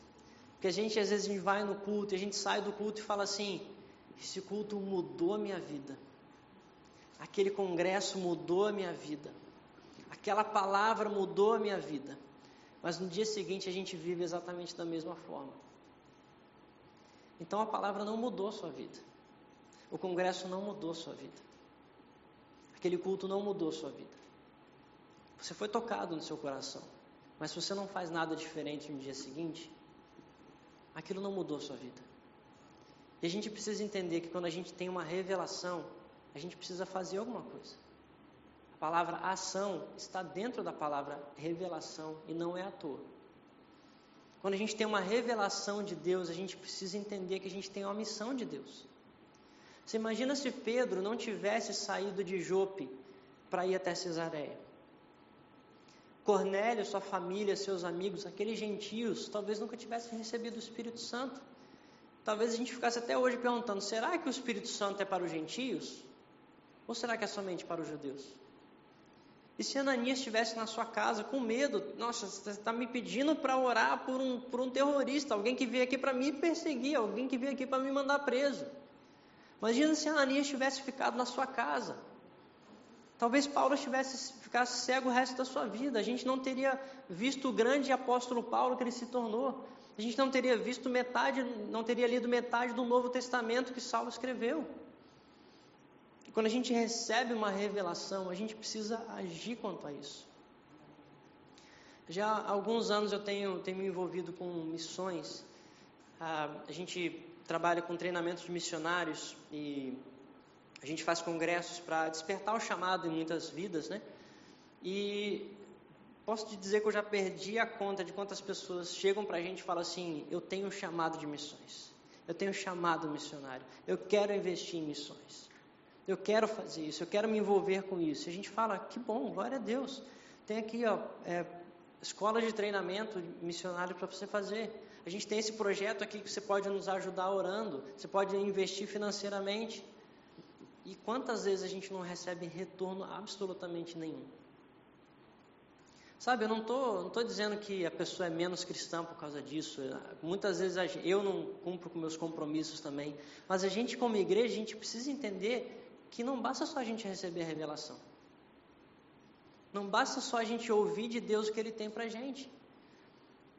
Porque a gente, às vezes, a gente vai no culto, e a gente sai do culto e fala assim: esse culto mudou a minha vida. Aquele congresso mudou a minha vida. Aquela palavra mudou a minha vida. Mas no dia seguinte a gente vive exatamente da mesma forma. Então a palavra não mudou a sua vida. O congresso não mudou sua vida. Aquele culto não mudou sua vida. Você foi tocado no seu coração. Mas se você não faz nada diferente no dia seguinte, aquilo não mudou sua vida. E a gente precisa entender que quando a gente tem uma revelação, a gente precisa fazer alguma coisa. A palavra ação está dentro da palavra revelação e não é à toa. Quando a gente tem uma revelação de Deus, a gente precisa entender que a gente tem uma missão de Deus. Você imagina se Pedro não tivesse saído de Jope para ir até Cesareia? Cornélio, sua família, seus amigos, aqueles gentios, talvez nunca tivessem recebido o Espírito Santo. Talvez a gente ficasse até hoje perguntando: será que o Espírito Santo é para os gentios? Ou será que é somente para os judeus? E se Ananias estivesse na sua casa com medo, nossa, você está me pedindo para orar por um, por um terrorista, alguém que veio aqui para me perseguir, alguém que veio aqui para me mandar preso. Imagina se Ananias tivesse ficado na sua casa. Talvez Paulo tivesse ficasse cego o resto da sua vida. A gente não teria visto o grande apóstolo Paulo que ele se tornou. A gente não teria visto metade, não teria lido metade do Novo Testamento que Saulo escreveu. E quando a gente recebe uma revelação, a gente precisa agir quanto a isso. Já há alguns anos eu tenho, tenho me envolvido com missões. Ah, a gente trabalha com treinamento de missionários e a gente faz congressos para despertar o chamado em muitas vidas, né? E posso te dizer que eu já perdi a conta de quantas pessoas chegam para a gente e falam assim: eu tenho um chamado de missões, eu tenho um chamado missionário, eu quero investir em missões, eu quero fazer isso, eu quero me envolver com isso. E a gente fala: que bom, glória a Deus. Tem aqui, ó, é, escola de treinamento missionário para você fazer. A gente tem esse projeto aqui que você pode nos ajudar orando, você pode investir financeiramente. E quantas vezes a gente não recebe retorno absolutamente nenhum? Sabe, eu não estou não tô dizendo que a pessoa é menos cristã por causa disso. Muitas vezes eu não cumpro com meus compromissos também. Mas a gente, como igreja, a gente precisa entender que não basta só a gente receber a revelação. Não basta só a gente ouvir de Deus o que Ele tem para a gente.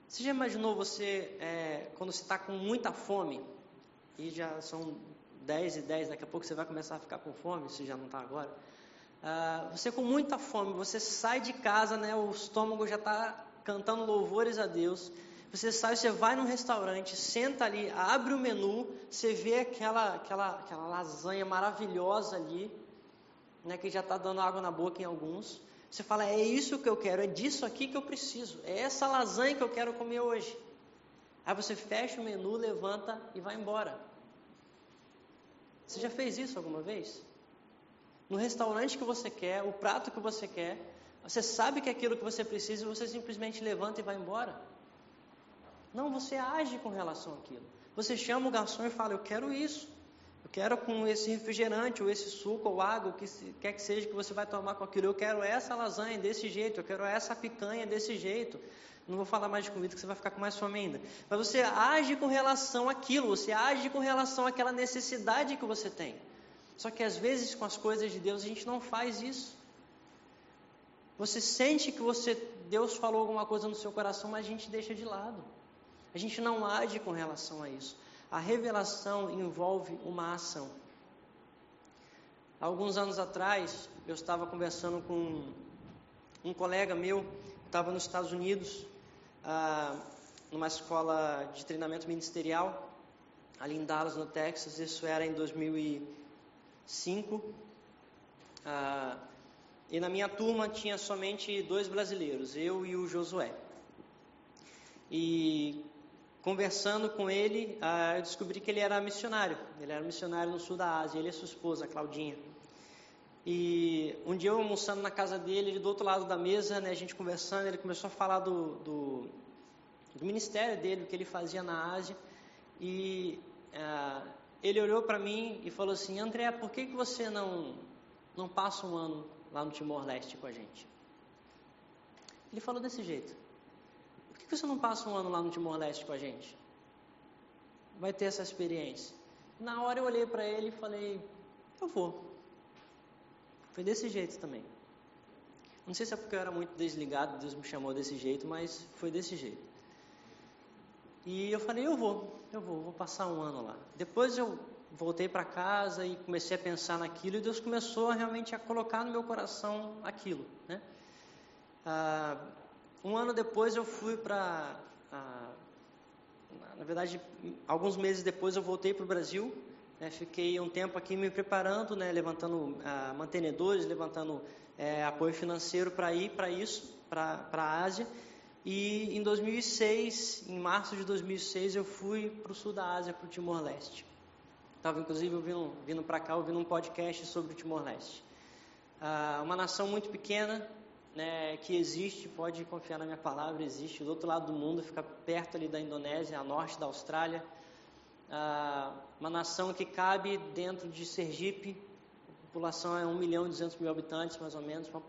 Você já imaginou você, é, quando você está com muita fome, e já são 10 e 10, daqui a pouco você vai começar a ficar com fome, se já não está agora. Uh, você com muita fome, você sai de casa, né, o estômago já está cantando louvores a Deus. Você sai, você vai num restaurante, senta ali, abre o menu, você vê aquela, aquela, aquela lasanha maravilhosa ali, né, que já está dando água na boca em alguns. Você fala, é isso que eu quero, é disso aqui que eu preciso, é essa lasanha que eu quero comer hoje. Aí você fecha o menu, levanta e vai embora. Você já fez isso alguma vez? No restaurante que você quer, o prato que você quer, você sabe que é aquilo que você precisa e você simplesmente levanta e vai embora. Não, você age com relação àquilo. Você chama o garçom e fala: Eu quero isso. Quero com esse refrigerante, ou esse suco, ou água, o que quer que seja que você vai tomar com aquilo. Eu quero essa lasanha desse jeito, eu quero essa picanha desse jeito. Não vou falar mais de comida que você vai ficar com mais fome ainda. Mas você age com relação àquilo, você age com relação àquela necessidade que você tem. Só que às vezes com as coisas de Deus a gente não faz isso. Você sente que você Deus falou alguma coisa no seu coração, mas a gente deixa de lado. A gente não age com relação a isso. A revelação envolve uma ação. Alguns anos atrás, eu estava conversando com um colega meu, estava nos Estados Unidos, ah, numa escola de treinamento ministerial, ali em Dallas, no Texas. Isso era em 2005. Ah, e na minha turma tinha somente dois brasileiros, eu e o Josué. E conversando com ele, uh, eu descobri que ele era missionário. Ele era missionário no sul da Ásia. Ele e sua esposa, Claudinha. E um dia eu almoçando na casa dele, ele do outro lado da mesa, né, a gente conversando, ele começou a falar do, do, do ministério dele, o que ele fazia na Ásia. E uh, ele olhou para mim e falou assim: André, por que, que você não, não passa um ano lá no Timor-Leste com a gente? Ele falou desse jeito: Por que, você não passa um ano lá no Timor-Leste com a gente? Vai ter essa experiência. Na hora eu olhei para ele e falei: Eu vou. Foi desse jeito também. Não sei se é porque eu era muito desligado, Deus me chamou desse jeito, mas foi desse jeito. E eu falei, eu vou, eu vou, vou passar um ano lá. Depois eu voltei para casa e comecei a pensar naquilo e Deus começou realmente a colocar no meu coração aquilo, né? Ah, um ano depois eu fui para, na verdade, alguns meses depois eu voltei para o Brasil né, fiquei um tempo aqui me preparando, né, levantando ah, mantenedores, levantando é, apoio financeiro para ir para isso, para a Ásia. E em 2006, em março de 2006, eu fui para o sul da Ásia, para o Timor-Leste. Estava inclusive vindo, vindo para cá ouvindo um podcast sobre o Timor-Leste. Ah, uma nação muito pequena, né, que existe, pode confiar na minha palavra, existe do outro lado do mundo, fica perto ali da Indonésia, a norte da Austrália ah, uma nação que cabe dentro de Sergipe, a população é 1 milhão e 200 mil habitantes, mais ou menos, uma,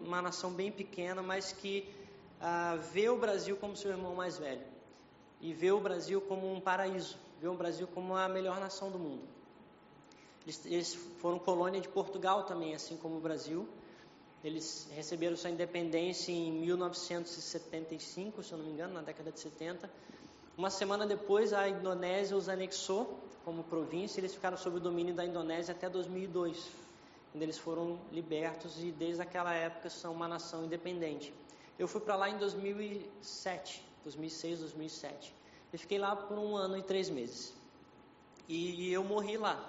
uma nação bem pequena, mas que ah, vê o Brasil como seu irmão mais velho e vê o Brasil como um paraíso, vê o Brasil como a melhor nação do mundo. Eles, eles foram colônia de Portugal também, assim como o Brasil. Eles receberam sua independência em 1975, se eu não me engano, na década de 70 uma semana depois, a Indonésia os anexou como província, eles ficaram sob o domínio da Indonésia até 2002, quando eles foram libertos e desde aquela época são uma nação independente. Eu fui para lá em 2007, 2006, 2007. Eu fiquei lá por um ano e três meses. E eu morri lá.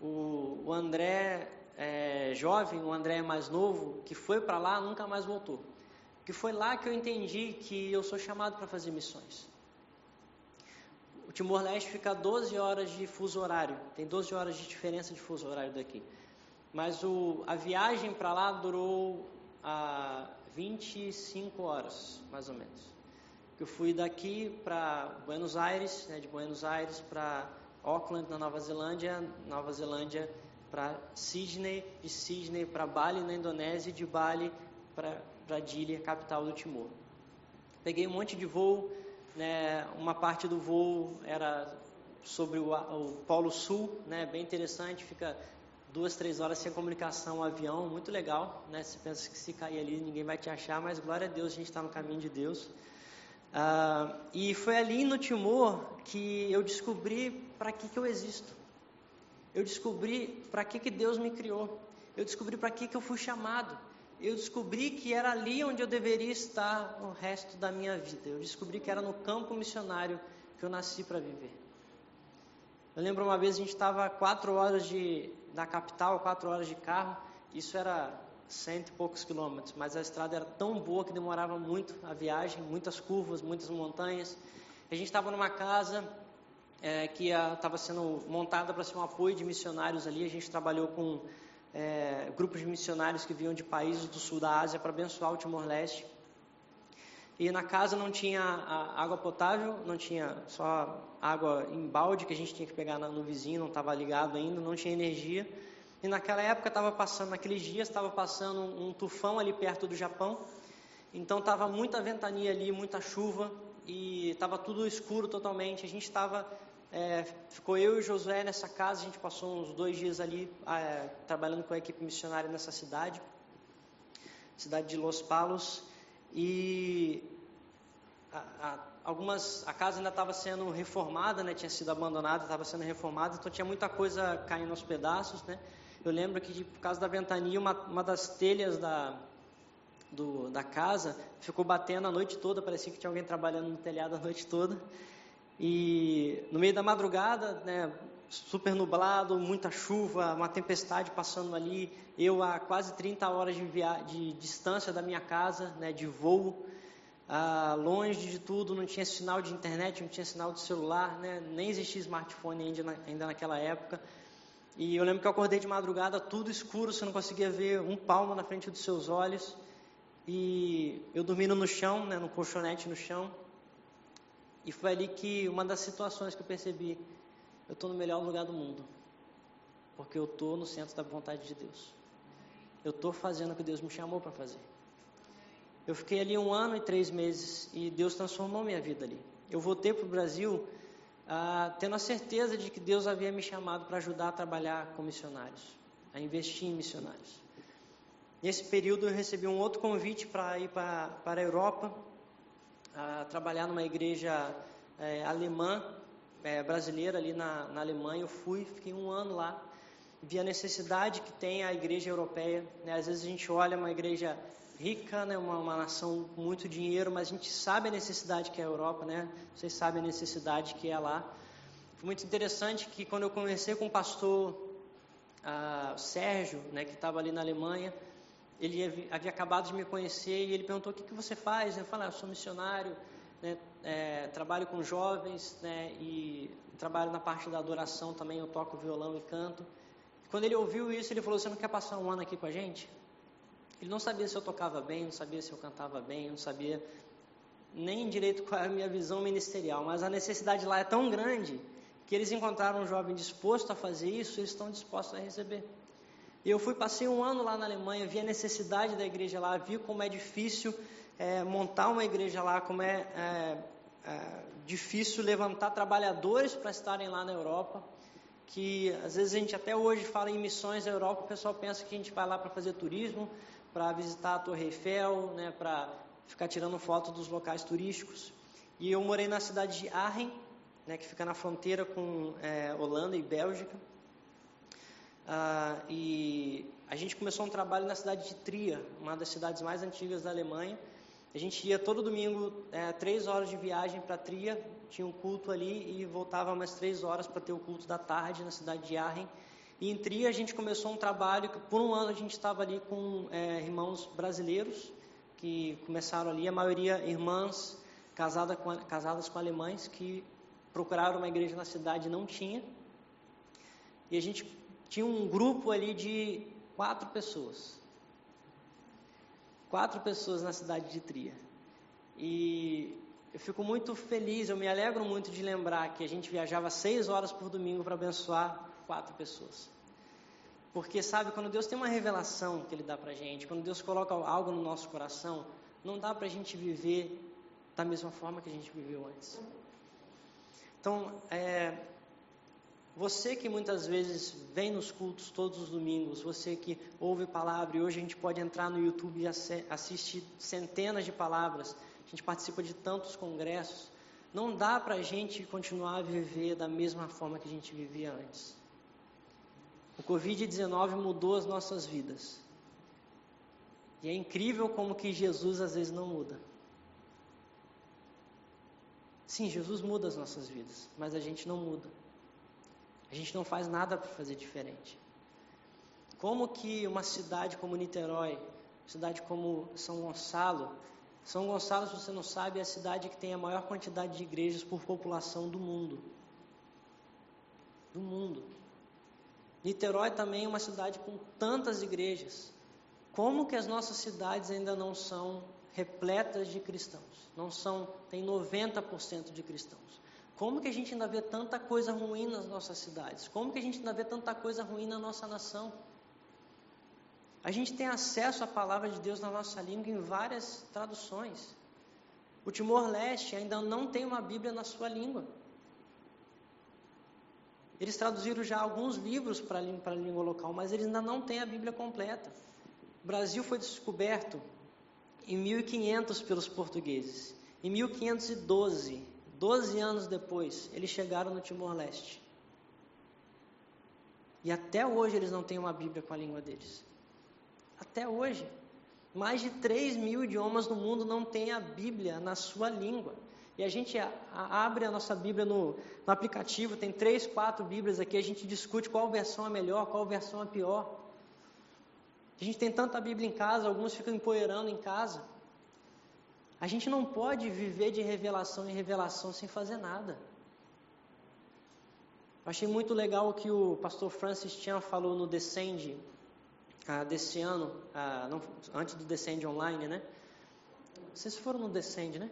O, o André é, jovem, o André mais novo, que foi para lá, nunca mais voltou. Que foi lá que eu entendi que eu sou chamado para fazer missões. O Timor-Leste fica a 12 horas de fuso horário, tem 12 horas de diferença de fuso horário daqui. Mas o, a viagem para lá durou a 25 horas, mais ou menos. Eu fui daqui para Buenos Aires, né, de Buenos Aires para Auckland, na Nova Zelândia, Nova Zelândia para Sydney, de Sydney para Bali, na Indonésia, e de Bali para Dili, capital do Timor. Peguei um monte de voo, né, uma parte do voo era sobre o, o Polo Sul, né, bem interessante, fica duas, três horas sem comunicação, um avião, muito legal, né, você pensa que se cair ali ninguém vai te achar, mas glória a Deus, a gente está no caminho de Deus. Ah, e foi ali no Timor que eu descobri para que, que eu existo. Eu descobri para que, que Deus me criou. Eu descobri para que, que eu fui chamado eu descobri que era ali onde eu deveria estar o resto da minha vida. Eu descobri que era no campo missionário que eu nasci para viver. Eu lembro uma vez a gente estava quatro horas de, da capital, quatro horas de carro. Isso era cento e poucos quilômetros, mas a estrada era tão boa que demorava muito a viagem, muitas curvas, muitas montanhas. A gente estava numa casa é, que estava sendo montada para ser um apoio de missionários ali. A gente trabalhou com é, grupos de missionários que vinham de países do sul da Ásia para abençoar o Timor-Leste. E na casa não tinha água potável, não tinha só água em balde que a gente tinha que pegar no vizinho, não estava ligado ainda, não tinha energia. E naquela época estava passando, naqueles dias estava passando um tufão ali perto do Japão. Então estava muita ventania ali, muita chuva e estava tudo escuro totalmente. A gente estava é, ficou eu e Josué nessa casa, a gente passou uns dois dias ali é, trabalhando com a equipe missionária nessa cidade, cidade de Los Palos, e a, a, algumas, a casa ainda estava sendo reformada, né, tinha sido abandonada, estava sendo reformada, então tinha muita coisa caindo aos pedaços, né. Eu lembro que por causa da ventania, uma, uma das telhas da, do, da casa ficou batendo a noite toda, parecia que tinha alguém trabalhando no telhado a noite toda. E no meio da madrugada, né, super nublado, muita chuva, uma tempestade passando ali, eu a quase 30 horas de, via de distância da minha casa, né, de voo, ah, longe de tudo, não tinha sinal de internet, não tinha sinal de celular, né? nem existia smartphone ainda, na, ainda naquela época. E eu lembro que eu acordei de madrugada, tudo escuro, você não conseguia ver um palmo na frente dos seus olhos. E eu dormindo no chão, né, no colchonete no chão. E foi ali que uma das situações que eu percebi, eu estou no melhor lugar do mundo. Porque eu estou no centro da vontade de Deus. Eu estou fazendo o que Deus me chamou para fazer. Eu fiquei ali um ano e três meses e Deus transformou minha vida ali. Eu voltei para o Brasil ah, tendo a certeza de que Deus havia me chamado para ajudar a trabalhar com missionários, a investir em missionários. Nesse período eu recebi um outro convite para ir para, a Europa, a trabalhar numa igreja é, alemã, é, brasileira ali na, na Alemanha. Eu fui, fiquei um ano lá, vi a necessidade que tem a igreja europeia. Né? Às vezes a gente olha uma igreja rica, né, uma, uma nação com muito dinheiro, mas a gente sabe a necessidade que é a Europa, né? Vocês sabem a necessidade que é lá. Foi muito interessante que quando eu conversei com o pastor ah, Sérgio, né, que estava ali na Alemanha, ele havia, acabado de me conhecer e ele perguntou o que, que você faz. Eu falei, ah, eu sou missionário, né, é, trabalho com jovens né, e trabalho na parte da adoração também. Eu toco violão e canto. Quando ele ouviu isso, ele falou: Você não quer passar um ano aqui com a gente? Ele não sabia se eu tocava bem, não sabia se eu cantava bem, não sabia nem direito qual era a minha visão ministerial, mas a necessidade lá é tão grande que eles encontraram um jovem disposto a fazer isso, eles estão dispostos a receber. Eu fui, passei um ano lá na Alemanha, vi a necessidade da igreja lá, vi como é difícil é, montar uma igreja lá, como é, é, é difícil levantar trabalhadores para estarem lá na Europa que às vezes a gente até hoje fala em missões na Europa, o pessoal pensa que a gente vai lá para fazer turismo, para visitar a Torre Eiffel, né, para ficar tirando foto dos locais turísticos. E eu morei na cidade de Arnhem, né, que fica na fronteira com é, Holanda e Bélgica. Ah, e a gente começou um trabalho na cidade de Tria, uma das cidades mais antigas da Alemanha. A gente ia todo domingo, é, três horas de viagem para Tria, tinha um culto ali e voltava mais três horas para ter o culto da tarde na cidade de Arnhem. E em Tria a gente começou um trabalho que por um ano a gente estava ali com é, irmãos brasileiros que começaram ali, a maioria irmãs casada com, casadas com alemães que procuraram uma igreja na cidade e não tinha. E a gente tinha um grupo ali de quatro pessoas. Quatro pessoas na cidade de Tria. E eu fico muito feliz, eu me alegro muito de lembrar que a gente viajava seis horas por domingo para abençoar quatro pessoas. Porque, sabe, quando Deus tem uma revelação que Ele dá para gente, quando Deus coloca algo no nosso coração, não dá para a gente viver da mesma forma que a gente viveu antes. Então, é, você que muitas vezes vem nos cultos todos os domingos, você que ouve palavra e hoje a gente pode entrar no YouTube e assistir centenas de palavras, a gente participa de tantos congressos, não dá para a gente continuar a viver da mesma forma que a gente vivia antes. O Covid-19 mudou as nossas vidas. E é incrível como que Jesus às vezes não muda. Sim, Jesus muda as nossas vidas, mas a gente não muda. A gente não faz nada para fazer diferente. Como que uma cidade como Niterói, cidade como São Gonçalo, São Gonçalo, se você não sabe, é a cidade que tem a maior quantidade de igrejas por população do mundo. Do mundo. Niterói também é uma cidade com tantas igrejas. Como que as nossas cidades ainda não são repletas de cristãos? Não são, tem 90% de cristãos. Como que a gente ainda vê tanta coisa ruim nas nossas cidades? Como que a gente ainda vê tanta coisa ruim na nossa nação? A gente tem acesso à palavra de Deus na nossa língua em várias traduções. O Timor-Leste ainda não tem uma Bíblia na sua língua. Eles traduziram já alguns livros para a língua local, mas eles ainda não têm a Bíblia completa. O Brasil foi descoberto em 1500 pelos portugueses. Em 1512, 12 anos depois, eles chegaram no Timor-Leste. E até hoje eles não têm uma Bíblia com a língua deles. Até hoje. Mais de 3 mil idiomas no mundo não têm a Bíblia na sua língua. E a gente abre a nossa Bíblia no, no, aplicativo, tem três, quatro Bíblias aqui, a gente discute qual versão é melhor, qual versão é pior. A gente tem tanta Bíblia em casa, alguns ficam empoeirando em casa. A gente não pode viver de revelação em revelação sem fazer nada. Eu achei muito legal o que o pastor Francis Chan falou no Descend ah, desse ano, ah, não, antes do Descend online, né? Vocês foram no Descend, né?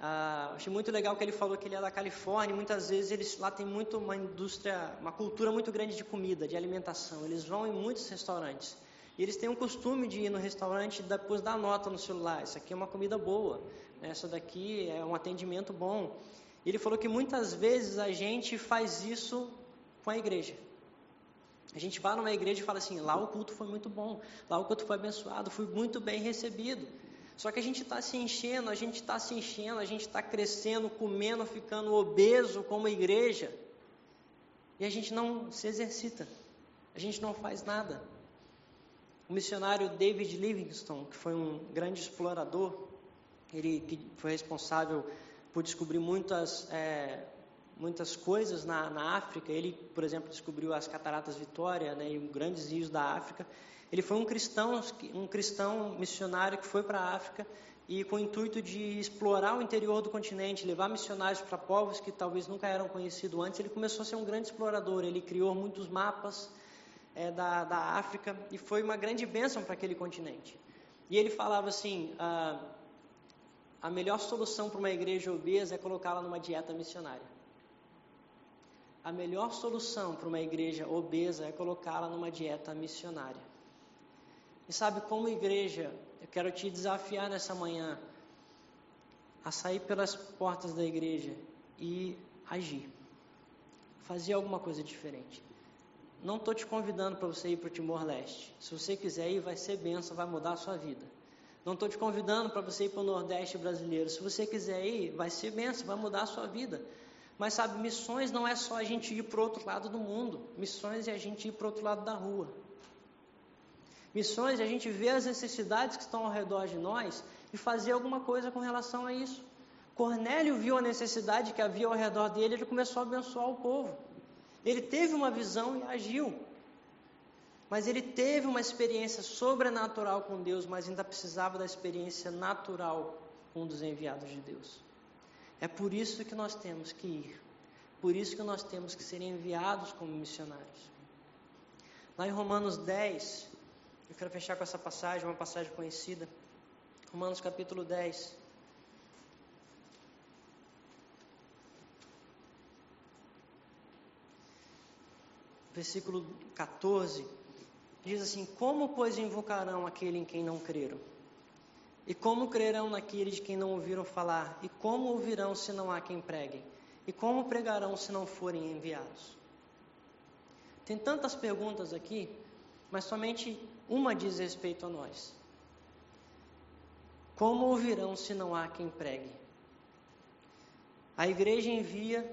Ah, achei muito legal que ele falou que ele é da Califórnia. Muitas vezes eles lá tem muito uma indústria, uma cultura muito grande de comida, de alimentação. Eles vão em muitos restaurantes. E eles têm o costume de ir no restaurante e depois dar nota no celular. Isso aqui é uma comida boa. Né? Essa daqui é um atendimento bom. Ele falou que muitas vezes a gente faz isso com a igreja. A gente vai numa igreja e fala assim: lá o culto foi muito bom, lá o culto foi abençoado, fui muito bem recebido. Só que a gente está se enchendo, a gente está se enchendo, a gente está crescendo, comendo, ficando obeso como igreja. E a gente não se exercita, a gente não faz nada. O missionário David Livingstone, que foi um grande explorador, ele que foi responsável por descobrir muitas, é, muitas coisas na, na África. Ele, por exemplo, descobriu as Cataratas Vitória né, e grandes rios da África. Ele foi um cristão, um cristão missionário que foi para a África e com o intuito de explorar o interior do continente, levar missionários para povos que talvez nunca eram conhecidos antes, ele começou a ser um grande explorador. Ele criou muitos mapas é, da, da África e foi uma grande bênção para aquele continente. E ele falava assim: ah, a melhor solução para uma igreja obesa é colocá-la numa dieta missionária. A melhor solução para uma igreja obesa é colocá-la numa dieta missionária. E sabe, como igreja, eu quero te desafiar nessa manhã a sair pelas portas da igreja e agir. Fazer alguma coisa diferente. Não estou te convidando para você ir para o Timor-Leste. Se você quiser ir, vai ser benção, vai mudar a sua vida. Não estou te convidando para você ir para o Nordeste brasileiro. Se você quiser ir, vai ser benção, vai mudar a sua vida. Mas sabe, missões não é só a gente ir para o outro lado do mundo. Missões é a gente ir para o outro lado da rua. Missões, a gente vê as necessidades que estão ao redor de nós e fazer alguma coisa com relação a isso. Cornélio viu a necessidade que havia ao redor dele, ele começou a abençoar o povo. Ele teve uma visão e agiu. Mas ele teve uma experiência sobrenatural com Deus, mas ainda precisava da experiência natural com um dos enviados de Deus. É por isso que nós temos que ir. Por isso que nós temos que ser enviados como missionários. Lá em Romanos 10, eu quero fechar com essa passagem, uma passagem conhecida. Romanos capítulo 10. Versículo 14. Diz assim: Como, pois, invocarão aquele em quem não creram? E como crerão naquele de quem não ouviram falar? E como ouvirão se não há quem pregue? E como pregarão se não forem enviados? Tem tantas perguntas aqui, mas somente uma diz respeito a nós. Como ouvirão se não há quem pregue? A igreja envia,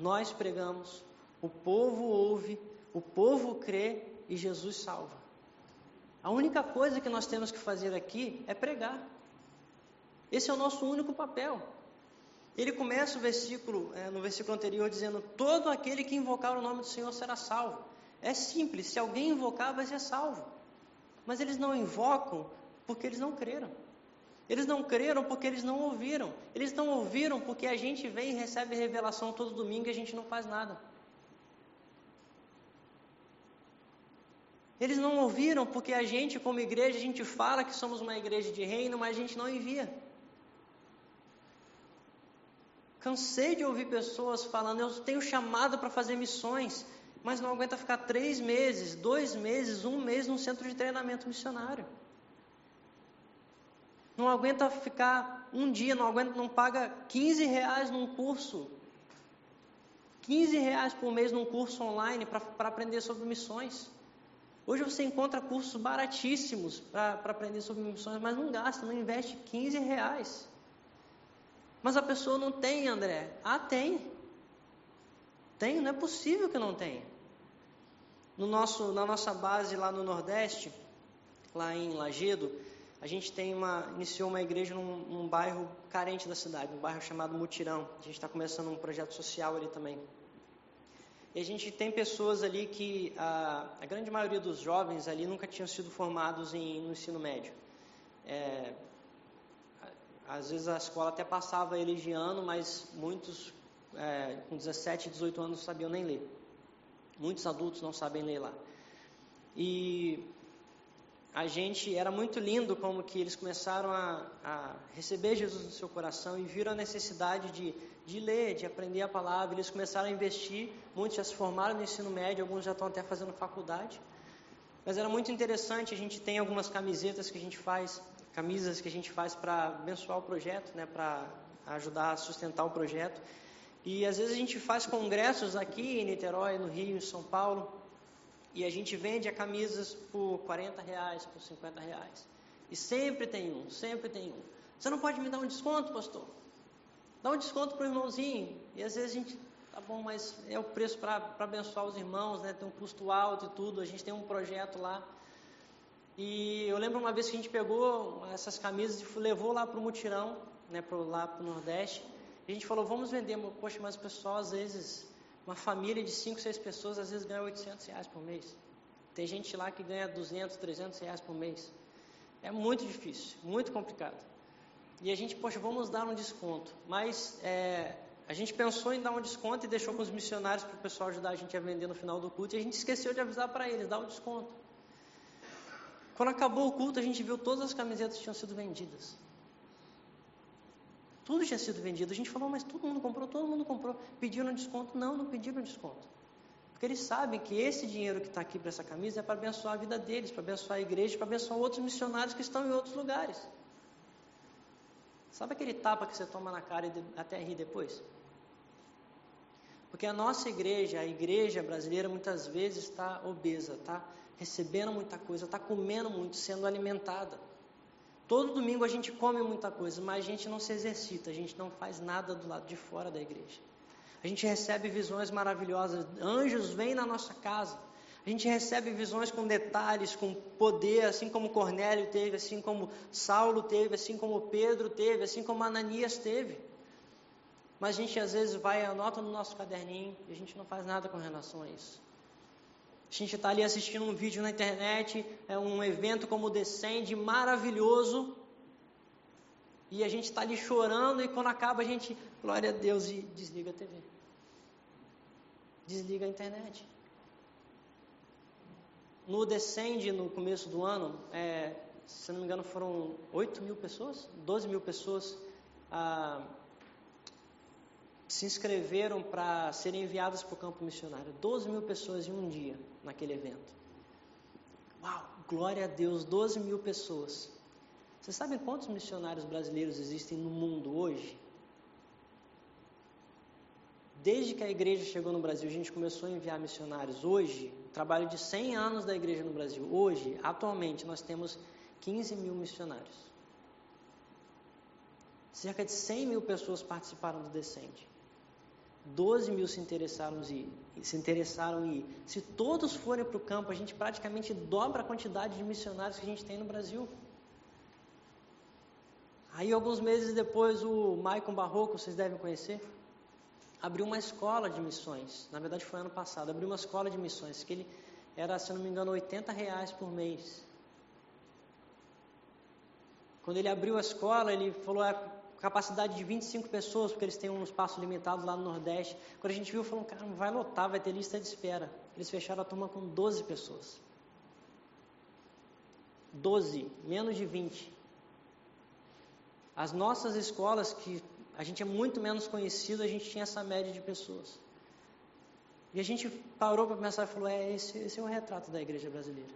nós pregamos, o povo ouve, o povo crê e Jesus salva. A única coisa que nós temos que fazer aqui é pregar. Esse é o nosso único papel. Ele começa o versículo, é, no versículo anterior, dizendo: Todo aquele que invocar o nome do Senhor será salvo. É simples, se alguém invocar, vai ser salvo. Mas eles não invocam porque eles não creram. Eles não creram porque eles não ouviram. Eles não ouviram porque a gente vem e recebe revelação todo domingo e a gente não faz nada. Eles não ouviram porque a gente, como igreja, a gente fala que somos uma igreja de reino, mas a gente não envia. Cansei de ouvir pessoas falando, eu tenho chamado para fazer missões, mas não aguenta ficar três meses, dois meses, um mês num centro de treinamento missionário. Não aguenta ficar um dia, não aguenta, não paga 15 reais num curso. 15 reais por mês num curso online para aprender sobre missões. Hoje você encontra cursos baratíssimos para aprender sobre missões, mas não gasta, não investe 15 reais. Mas a pessoa não tem, André. Ah, tem. Tem, não é possível que não tenha. No nosso, na nossa base lá no Nordeste, lá em Lagedo, a gente tem uma, iniciou uma igreja num, num bairro carente da cidade, um bairro chamado Mutirão. A gente está começando um projeto social ali também. E a gente tem pessoas ali que a, a grande maioria dos jovens ali nunca tinham sido formados em, no ensino médio. É, às vezes a escola até passava ele de ano, mas muitos é, com 17, 18 anos não sabiam nem ler. Muitos adultos não sabem ler lá. E a gente era muito lindo como que eles começaram a, a, receber Jesus no seu coração e viram a necessidade de, de ler, de aprender a palavra. Eles começaram a investir, muitos já se formaram no ensino médio, alguns já estão até fazendo faculdade. Mas era muito interessante, a gente tem algumas camisetas que a gente faz, camisas que a gente faz para abençoar o projeto, né, para ajudar a sustentar o projeto. E às vezes a gente faz congressos aqui em Niterói, no Rio, em São Paulo, e a gente vende a camisas por 40 reais, por 50 reais. E sempre tem um, sempre tem um. Você não pode me dar um desconto, pastor? Dá um desconto para o irmãozinho. E às vezes a gente, tá bom, mas é o preço para abençoar os irmãos, né? Tem um custo alto e tudo. A gente tem um projeto lá. E eu lembro uma vez que a gente pegou essas camisas e levou lá para o mutirão, né? Pro, lá para o Nordeste. E a gente falou, vamos vender. Poxa, mas o pessoal às vezes uma família de 5, 6 pessoas às vezes ganha 800 reais por mês. Tem gente lá que ganha 200, 300 reais por mês. É muito difícil, muito complicado. E a gente, poxa, vamos dar um desconto. Mas é, a gente pensou em dar um desconto e deixou com os missionários para o pessoal ajudar a gente a vender no final do culto. E a gente esqueceu de avisar para eles, dar o um desconto. Quando acabou o culto, a gente viu todas as camisetas tinham sido vendidas. Tudo tinha sido vendido. A gente falou, mas todo mundo comprou, todo mundo comprou. Pediram desconto? Não, não pediram desconto. Porque eles sabem que esse dinheiro que está aqui para essa camisa é para abençoar a vida deles, para abençoar a igreja, para abençoar outros missionários que estão em outros lugares. Sabe aquele tapa que você toma na cara e até rir depois? Porque a nossa igreja, a igreja brasileira, muitas vezes está obesa, está recebendo muita coisa, está comendo muito, sendo alimentada. Todo domingo a gente come muita coisa, mas a gente não se exercita, a gente não faz nada do lado de fora da igreja. A gente recebe visões maravilhosas, anjos vêm na nossa casa. A gente recebe visões com detalhes, com poder, assim como Cornélio teve, assim como Saulo teve, assim como Pedro teve, assim como Ananias teve. Mas a gente às vezes vai, anota no nosso caderninho e a gente não faz nada com relação a isso. A gente está ali assistindo um vídeo na internet, é um evento como o Descende, maravilhoso. E a gente está ali chorando e quando acaba a gente, glória a Deus, e desliga a TV. Desliga a internet. No Descende, no começo do ano, é, se não me engano foram 8 mil pessoas, 12 mil pessoas ah, se inscreveram para serem enviadas para o campo missionário. 12 mil pessoas em um dia naquele evento. Uau, glória a Deus, 12 mil pessoas. Vocês sabem quantos missionários brasileiros existem no mundo hoje? Desde que a igreja chegou no Brasil, a gente começou a enviar missionários. Hoje, trabalho de 100 anos da igreja no Brasil. Hoje, atualmente, nós temos 15 mil missionários. Cerca de 100 mil pessoas participaram do Descende. 12 mil se interessaram em. Se interessaram em ir. Se todos forem para o campo, a gente praticamente dobra a quantidade de missionários que a gente tem no Brasil. Aí, alguns meses depois, o Maicon Barroco, vocês devem conhecer, abriu uma escola de missões. Na verdade, foi ano passado. Abriu uma escola de missões, que ele era, se não me engano, 80 reais por mês. Quando ele abriu a escola, ele falou: é, capacidade de 25 pessoas, porque eles têm um espaço limitado lá no Nordeste. Quando a gente viu, falou, cara, vai lotar, vai ter lista de espera. Eles fecharam a turma com 12 pessoas. 12, menos de 20. As nossas escolas, que a gente é muito menos conhecido, a gente tinha essa média de pessoas. E a gente parou para pensar e falou, é, esse, esse é o retrato da igreja brasileira.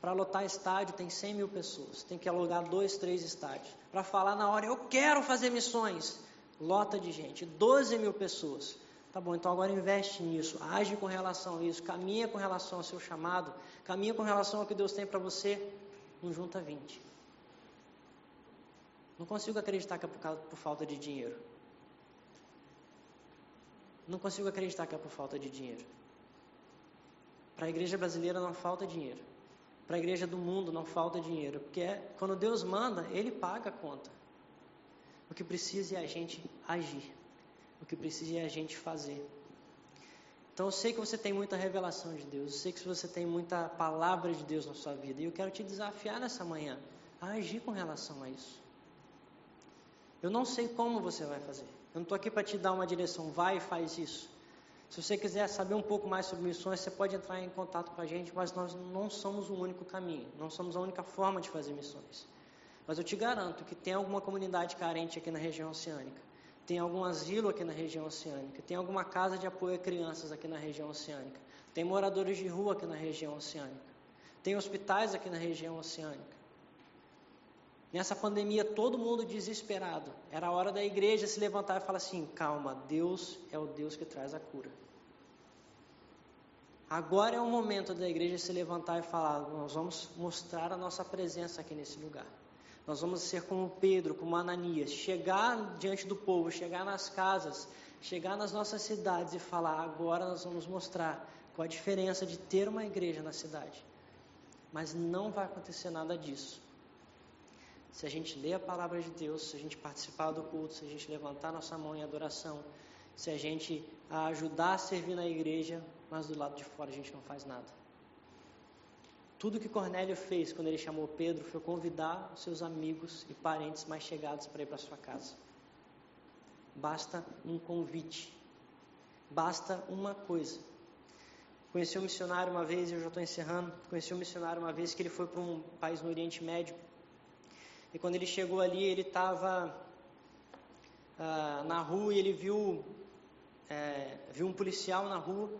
Para lotar estádio tem 100 mil pessoas, tem que alugar dois, três estádios. Para falar na hora, eu quero fazer missões, lota de gente, 12 mil pessoas. Tá bom, então agora investe nisso, age com relação a isso, caminha com relação ao seu chamado, caminha com relação ao que Deus tem para você, não junta 20. Não consigo acreditar que é por, causa, por falta de dinheiro. Não consigo acreditar que é por falta de dinheiro. Para a igreja brasileira não falta dinheiro. Para a igreja do mundo não falta dinheiro, porque é, quando Deus manda, Ele paga a conta. O que precisa é a gente agir. O que precisa é a gente fazer. Então eu sei que você tem muita revelação de Deus, eu sei que você tem muita palavra de Deus na sua vida, e eu quero te desafiar nessa manhã a agir com relação a isso. Eu não sei como você vai fazer. Eu não estou aqui para te dar uma direção, vai e faz isso. Se você quiser saber um pouco mais sobre missões, você pode entrar em contato com a gente, mas nós não somos o único caminho, não somos a única forma de fazer missões. Mas eu te garanto que tem alguma comunidade carente aqui na região oceânica, tem algum asilo aqui na região oceânica, tem alguma casa de apoio a crianças aqui na região oceânica, tem moradores de rua aqui na região oceânica, tem hospitais aqui na região oceânica. Nessa pandemia, todo mundo desesperado. Era a hora da igreja se levantar e falar assim: calma, Deus é o Deus que traz a cura. Agora é o momento da igreja se levantar e falar: nós vamos mostrar a nossa presença aqui nesse lugar. Nós vamos ser como Pedro, como Ananias, chegar diante do povo, chegar nas casas, chegar nas nossas cidades e falar: agora nós vamos mostrar qual a diferença de ter uma igreja na cidade. Mas não vai acontecer nada disso se a gente ler a palavra de Deus, se a gente participar do culto, se a gente levantar nossa mão em adoração, se a gente ajudar a servir na igreja, mas do lado de fora a gente não faz nada. Tudo que Cornélio fez quando ele chamou Pedro foi convidar os seus amigos e parentes mais chegados para ir para sua casa. Basta um convite. Basta uma coisa. Conheci um missionário uma vez, eu já estou encerrando. Conheci um missionário uma vez que ele foi para um país no Oriente Médio e quando ele chegou ali, ele estava ah, na rua e ele viu, é, viu um policial na rua.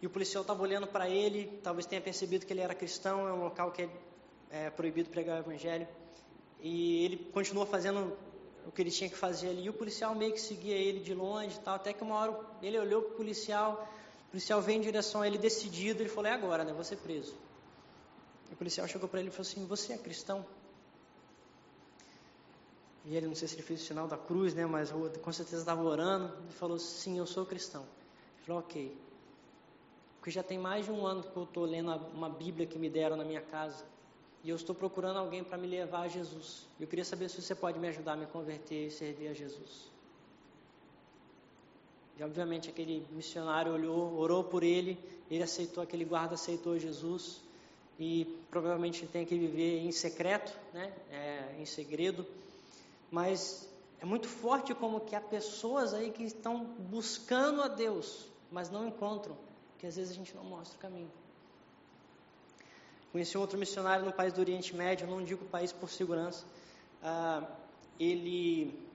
E o policial estava olhando para ele, talvez tenha percebido que ele era cristão, é um local que é, é proibido pregar o evangelho. E ele continuou fazendo o que ele tinha que fazer ali. E o policial meio que seguia ele de longe tal. Até que uma hora ele olhou para o policial, o policial veio em direção a ele decidido. Ele falou: É agora, né? Vou ser preso. E o policial chegou para ele e falou assim: Você é cristão? E ele, não sei se ele fez o sinal da cruz, né? Mas com certeza estava orando. Ele falou: Sim, eu sou cristão. Ele falou: Ok. Porque já tem mais de um ano que eu estou lendo uma Bíblia que me deram na minha casa. E eu estou procurando alguém para me levar a Jesus. Eu queria saber se você pode me ajudar a me converter e servir a Jesus. E obviamente aquele missionário olhou, orou por ele, ele aceitou, aquele guarda aceitou Jesus. E provavelmente ele tem que viver em secreto, né? É, em segredo mas é muito forte como que há pessoas aí que estão buscando a Deus, mas não encontram, porque às vezes a gente não mostra o caminho. Conheci um outro missionário no país do Oriente Médio, não digo país por segurança. Ah, ele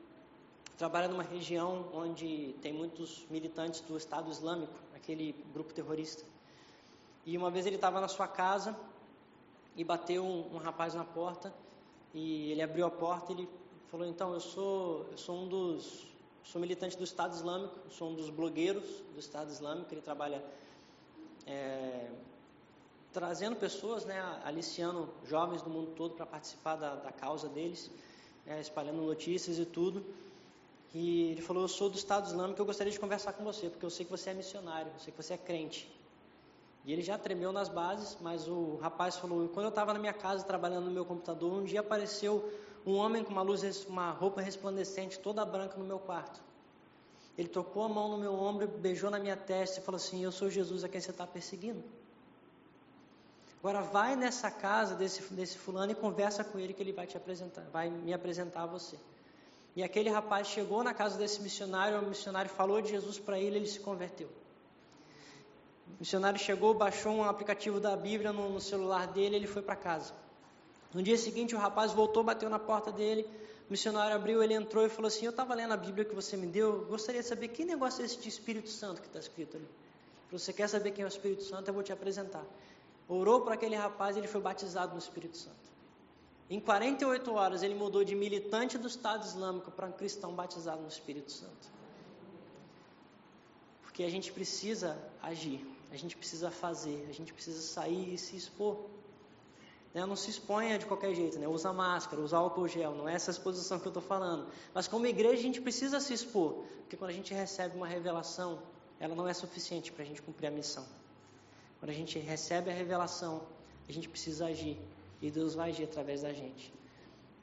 trabalha numa região onde tem muitos militantes do Estado Islâmico, aquele grupo terrorista. E uma vez ele estava na sua casa e bateu um, um rapaz na porta e ele abriu a porta ele falou, então, eu sou, eu sou um dos, sou militante do Estado Islâmico, sou um dos blogueiros do Estado Islâmico, ele trabalha é, trazendo pessoas, né, aliciando jovens do mundo todo para participar da, da, causa deles, é, espalhando notícias e tudo. E ele falou, eu sou do Estado Islâmico, eu gostaria de conversar com você, porque eu sei que você é missionário, eu sei que você é crente. E ele já tremeu nas bases, mas o rapaz falou, quando eu estava na minha casa trabalhando no meu computador, um dia apareceu um homem com uma luz, uma roupa resplandecente, toda branca no meu quarto. Ele tocou a mão no meu ombro, beijou na minha testa e falou assim: Eu sou Jesus a quem você está perseguindo. Agora vai nessa casa desse, desse fulano e conversa com ele que ele vai te apresentar, vai me apresentar a você. E aquele rapaz chegou na casa desse missionário, o missionário falou de Jesus para ele, ele se converteu. O missionário chegou, baixou um aplicativo da Bíblia no, no celular dele, ele foi para casa. No dia seguinte, o rapaz voltou, bateu na porta dele. O missionário abriu, ele entrou e falou assim: Eu estava lendo a Bíblia que você me deu, gostaria de saber que negócio é esse de Espírito Santo que está escrito ali. Você quer saber quem é o Espírito Santo? Eu vou te apresentar. Orou para aquele rapaz e ele foi batizado no Espírito Santo. Em 48 horas, ele mudou de militante do Estado Islâmico para um cristão batizado no Espírito Santo. Porque a gente precisa agir, a gente precisa fazer, a gente precisa sair e se expor. Né? Não se exponha de qualquer jeito, né? usa máscara, usa álcool gel, não é essa exposição que eu estou falando. Mas como igreja a gente precisa se expor, porque quando a gente recebe uma revelação, ela não é suficiente para a gente cumprir a missão. Quando a gente recebe a revelação, a gente precisa agir e Deus vai agir através da gente.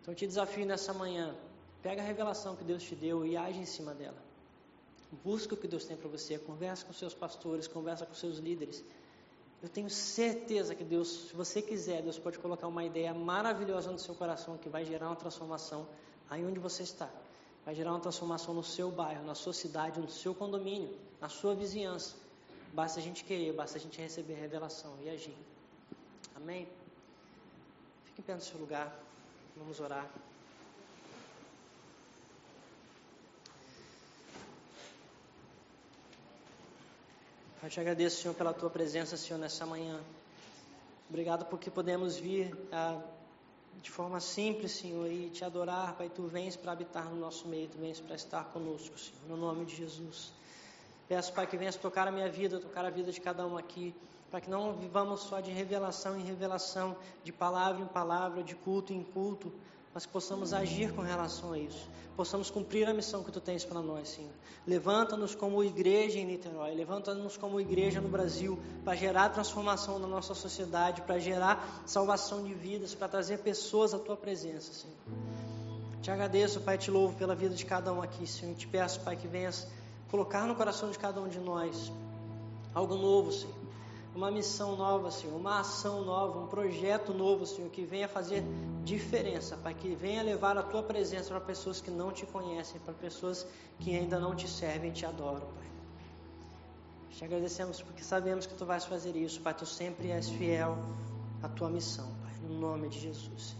Então eu te desafio nessa manhã, pega a revelação que Deus te deu e age em cima dela. Busca o que Deus tem para você, conversa com seus pastores, conversa com seus líderes Eu tenho certeza que Deus, se você quiser, Deus pode colocar uma ideia maravilhosa no seu coração que vai gerar uma transformação aí onde você está. Vai gerar uma transformação no seu bairro, na sua cidade, no seu condomínio, na sua vizinhança. Basta a gente querer, basta a gente receber revelação e agir. Amém? Fique em pé no seu lugar. Vamos orar. Eu te agradeço, Senhor, pela tua presença, Senhor, nessa manhã. Obrigado porque podemos vir ah, de forma simples, Senhor, e te adorar, Pai. Tu vens para habitar no nosso meio, tu vens para estar conosco, Senhor, no nome de Jesus. Peço, Pai, que venhas tocar a minha vida, tocar a vida de cada um aqui, para que não vivamos só de revelação em revelação, de palavra em palavra, de culto em culto, mas que possamos agir com relação a isso. Possamos cumprir a missão que tu tens para nós, Senhor. Levanta-nos como igreja em Niterói, levanta-nos como igreja no Brasil, para gerar transformação na nossa sociedade, para gerar salvação de vidas, para trazer pessoas à tua presença, Senhor. Te agradeço, Pai, te louvo pela vida de cada um aqui, Senhor. E te peço, Pai, que venhas colocar no coração de cada um de nós algo novo, Senhor uma missão nova, Senhor, uma ação nova, um projeto novo, Senhor, que venha fazer diferença, Pai, que venha levar a Tua presença para pessoas que não te conhecem, para pessoas que ainda não te servem e te adoram, Pai. Te agradecemos porque sabemos que Tu vais fazer isso, Pai, Tu sempre és fiel à Tua missão, Pai, no nome de Jesus. Senhor.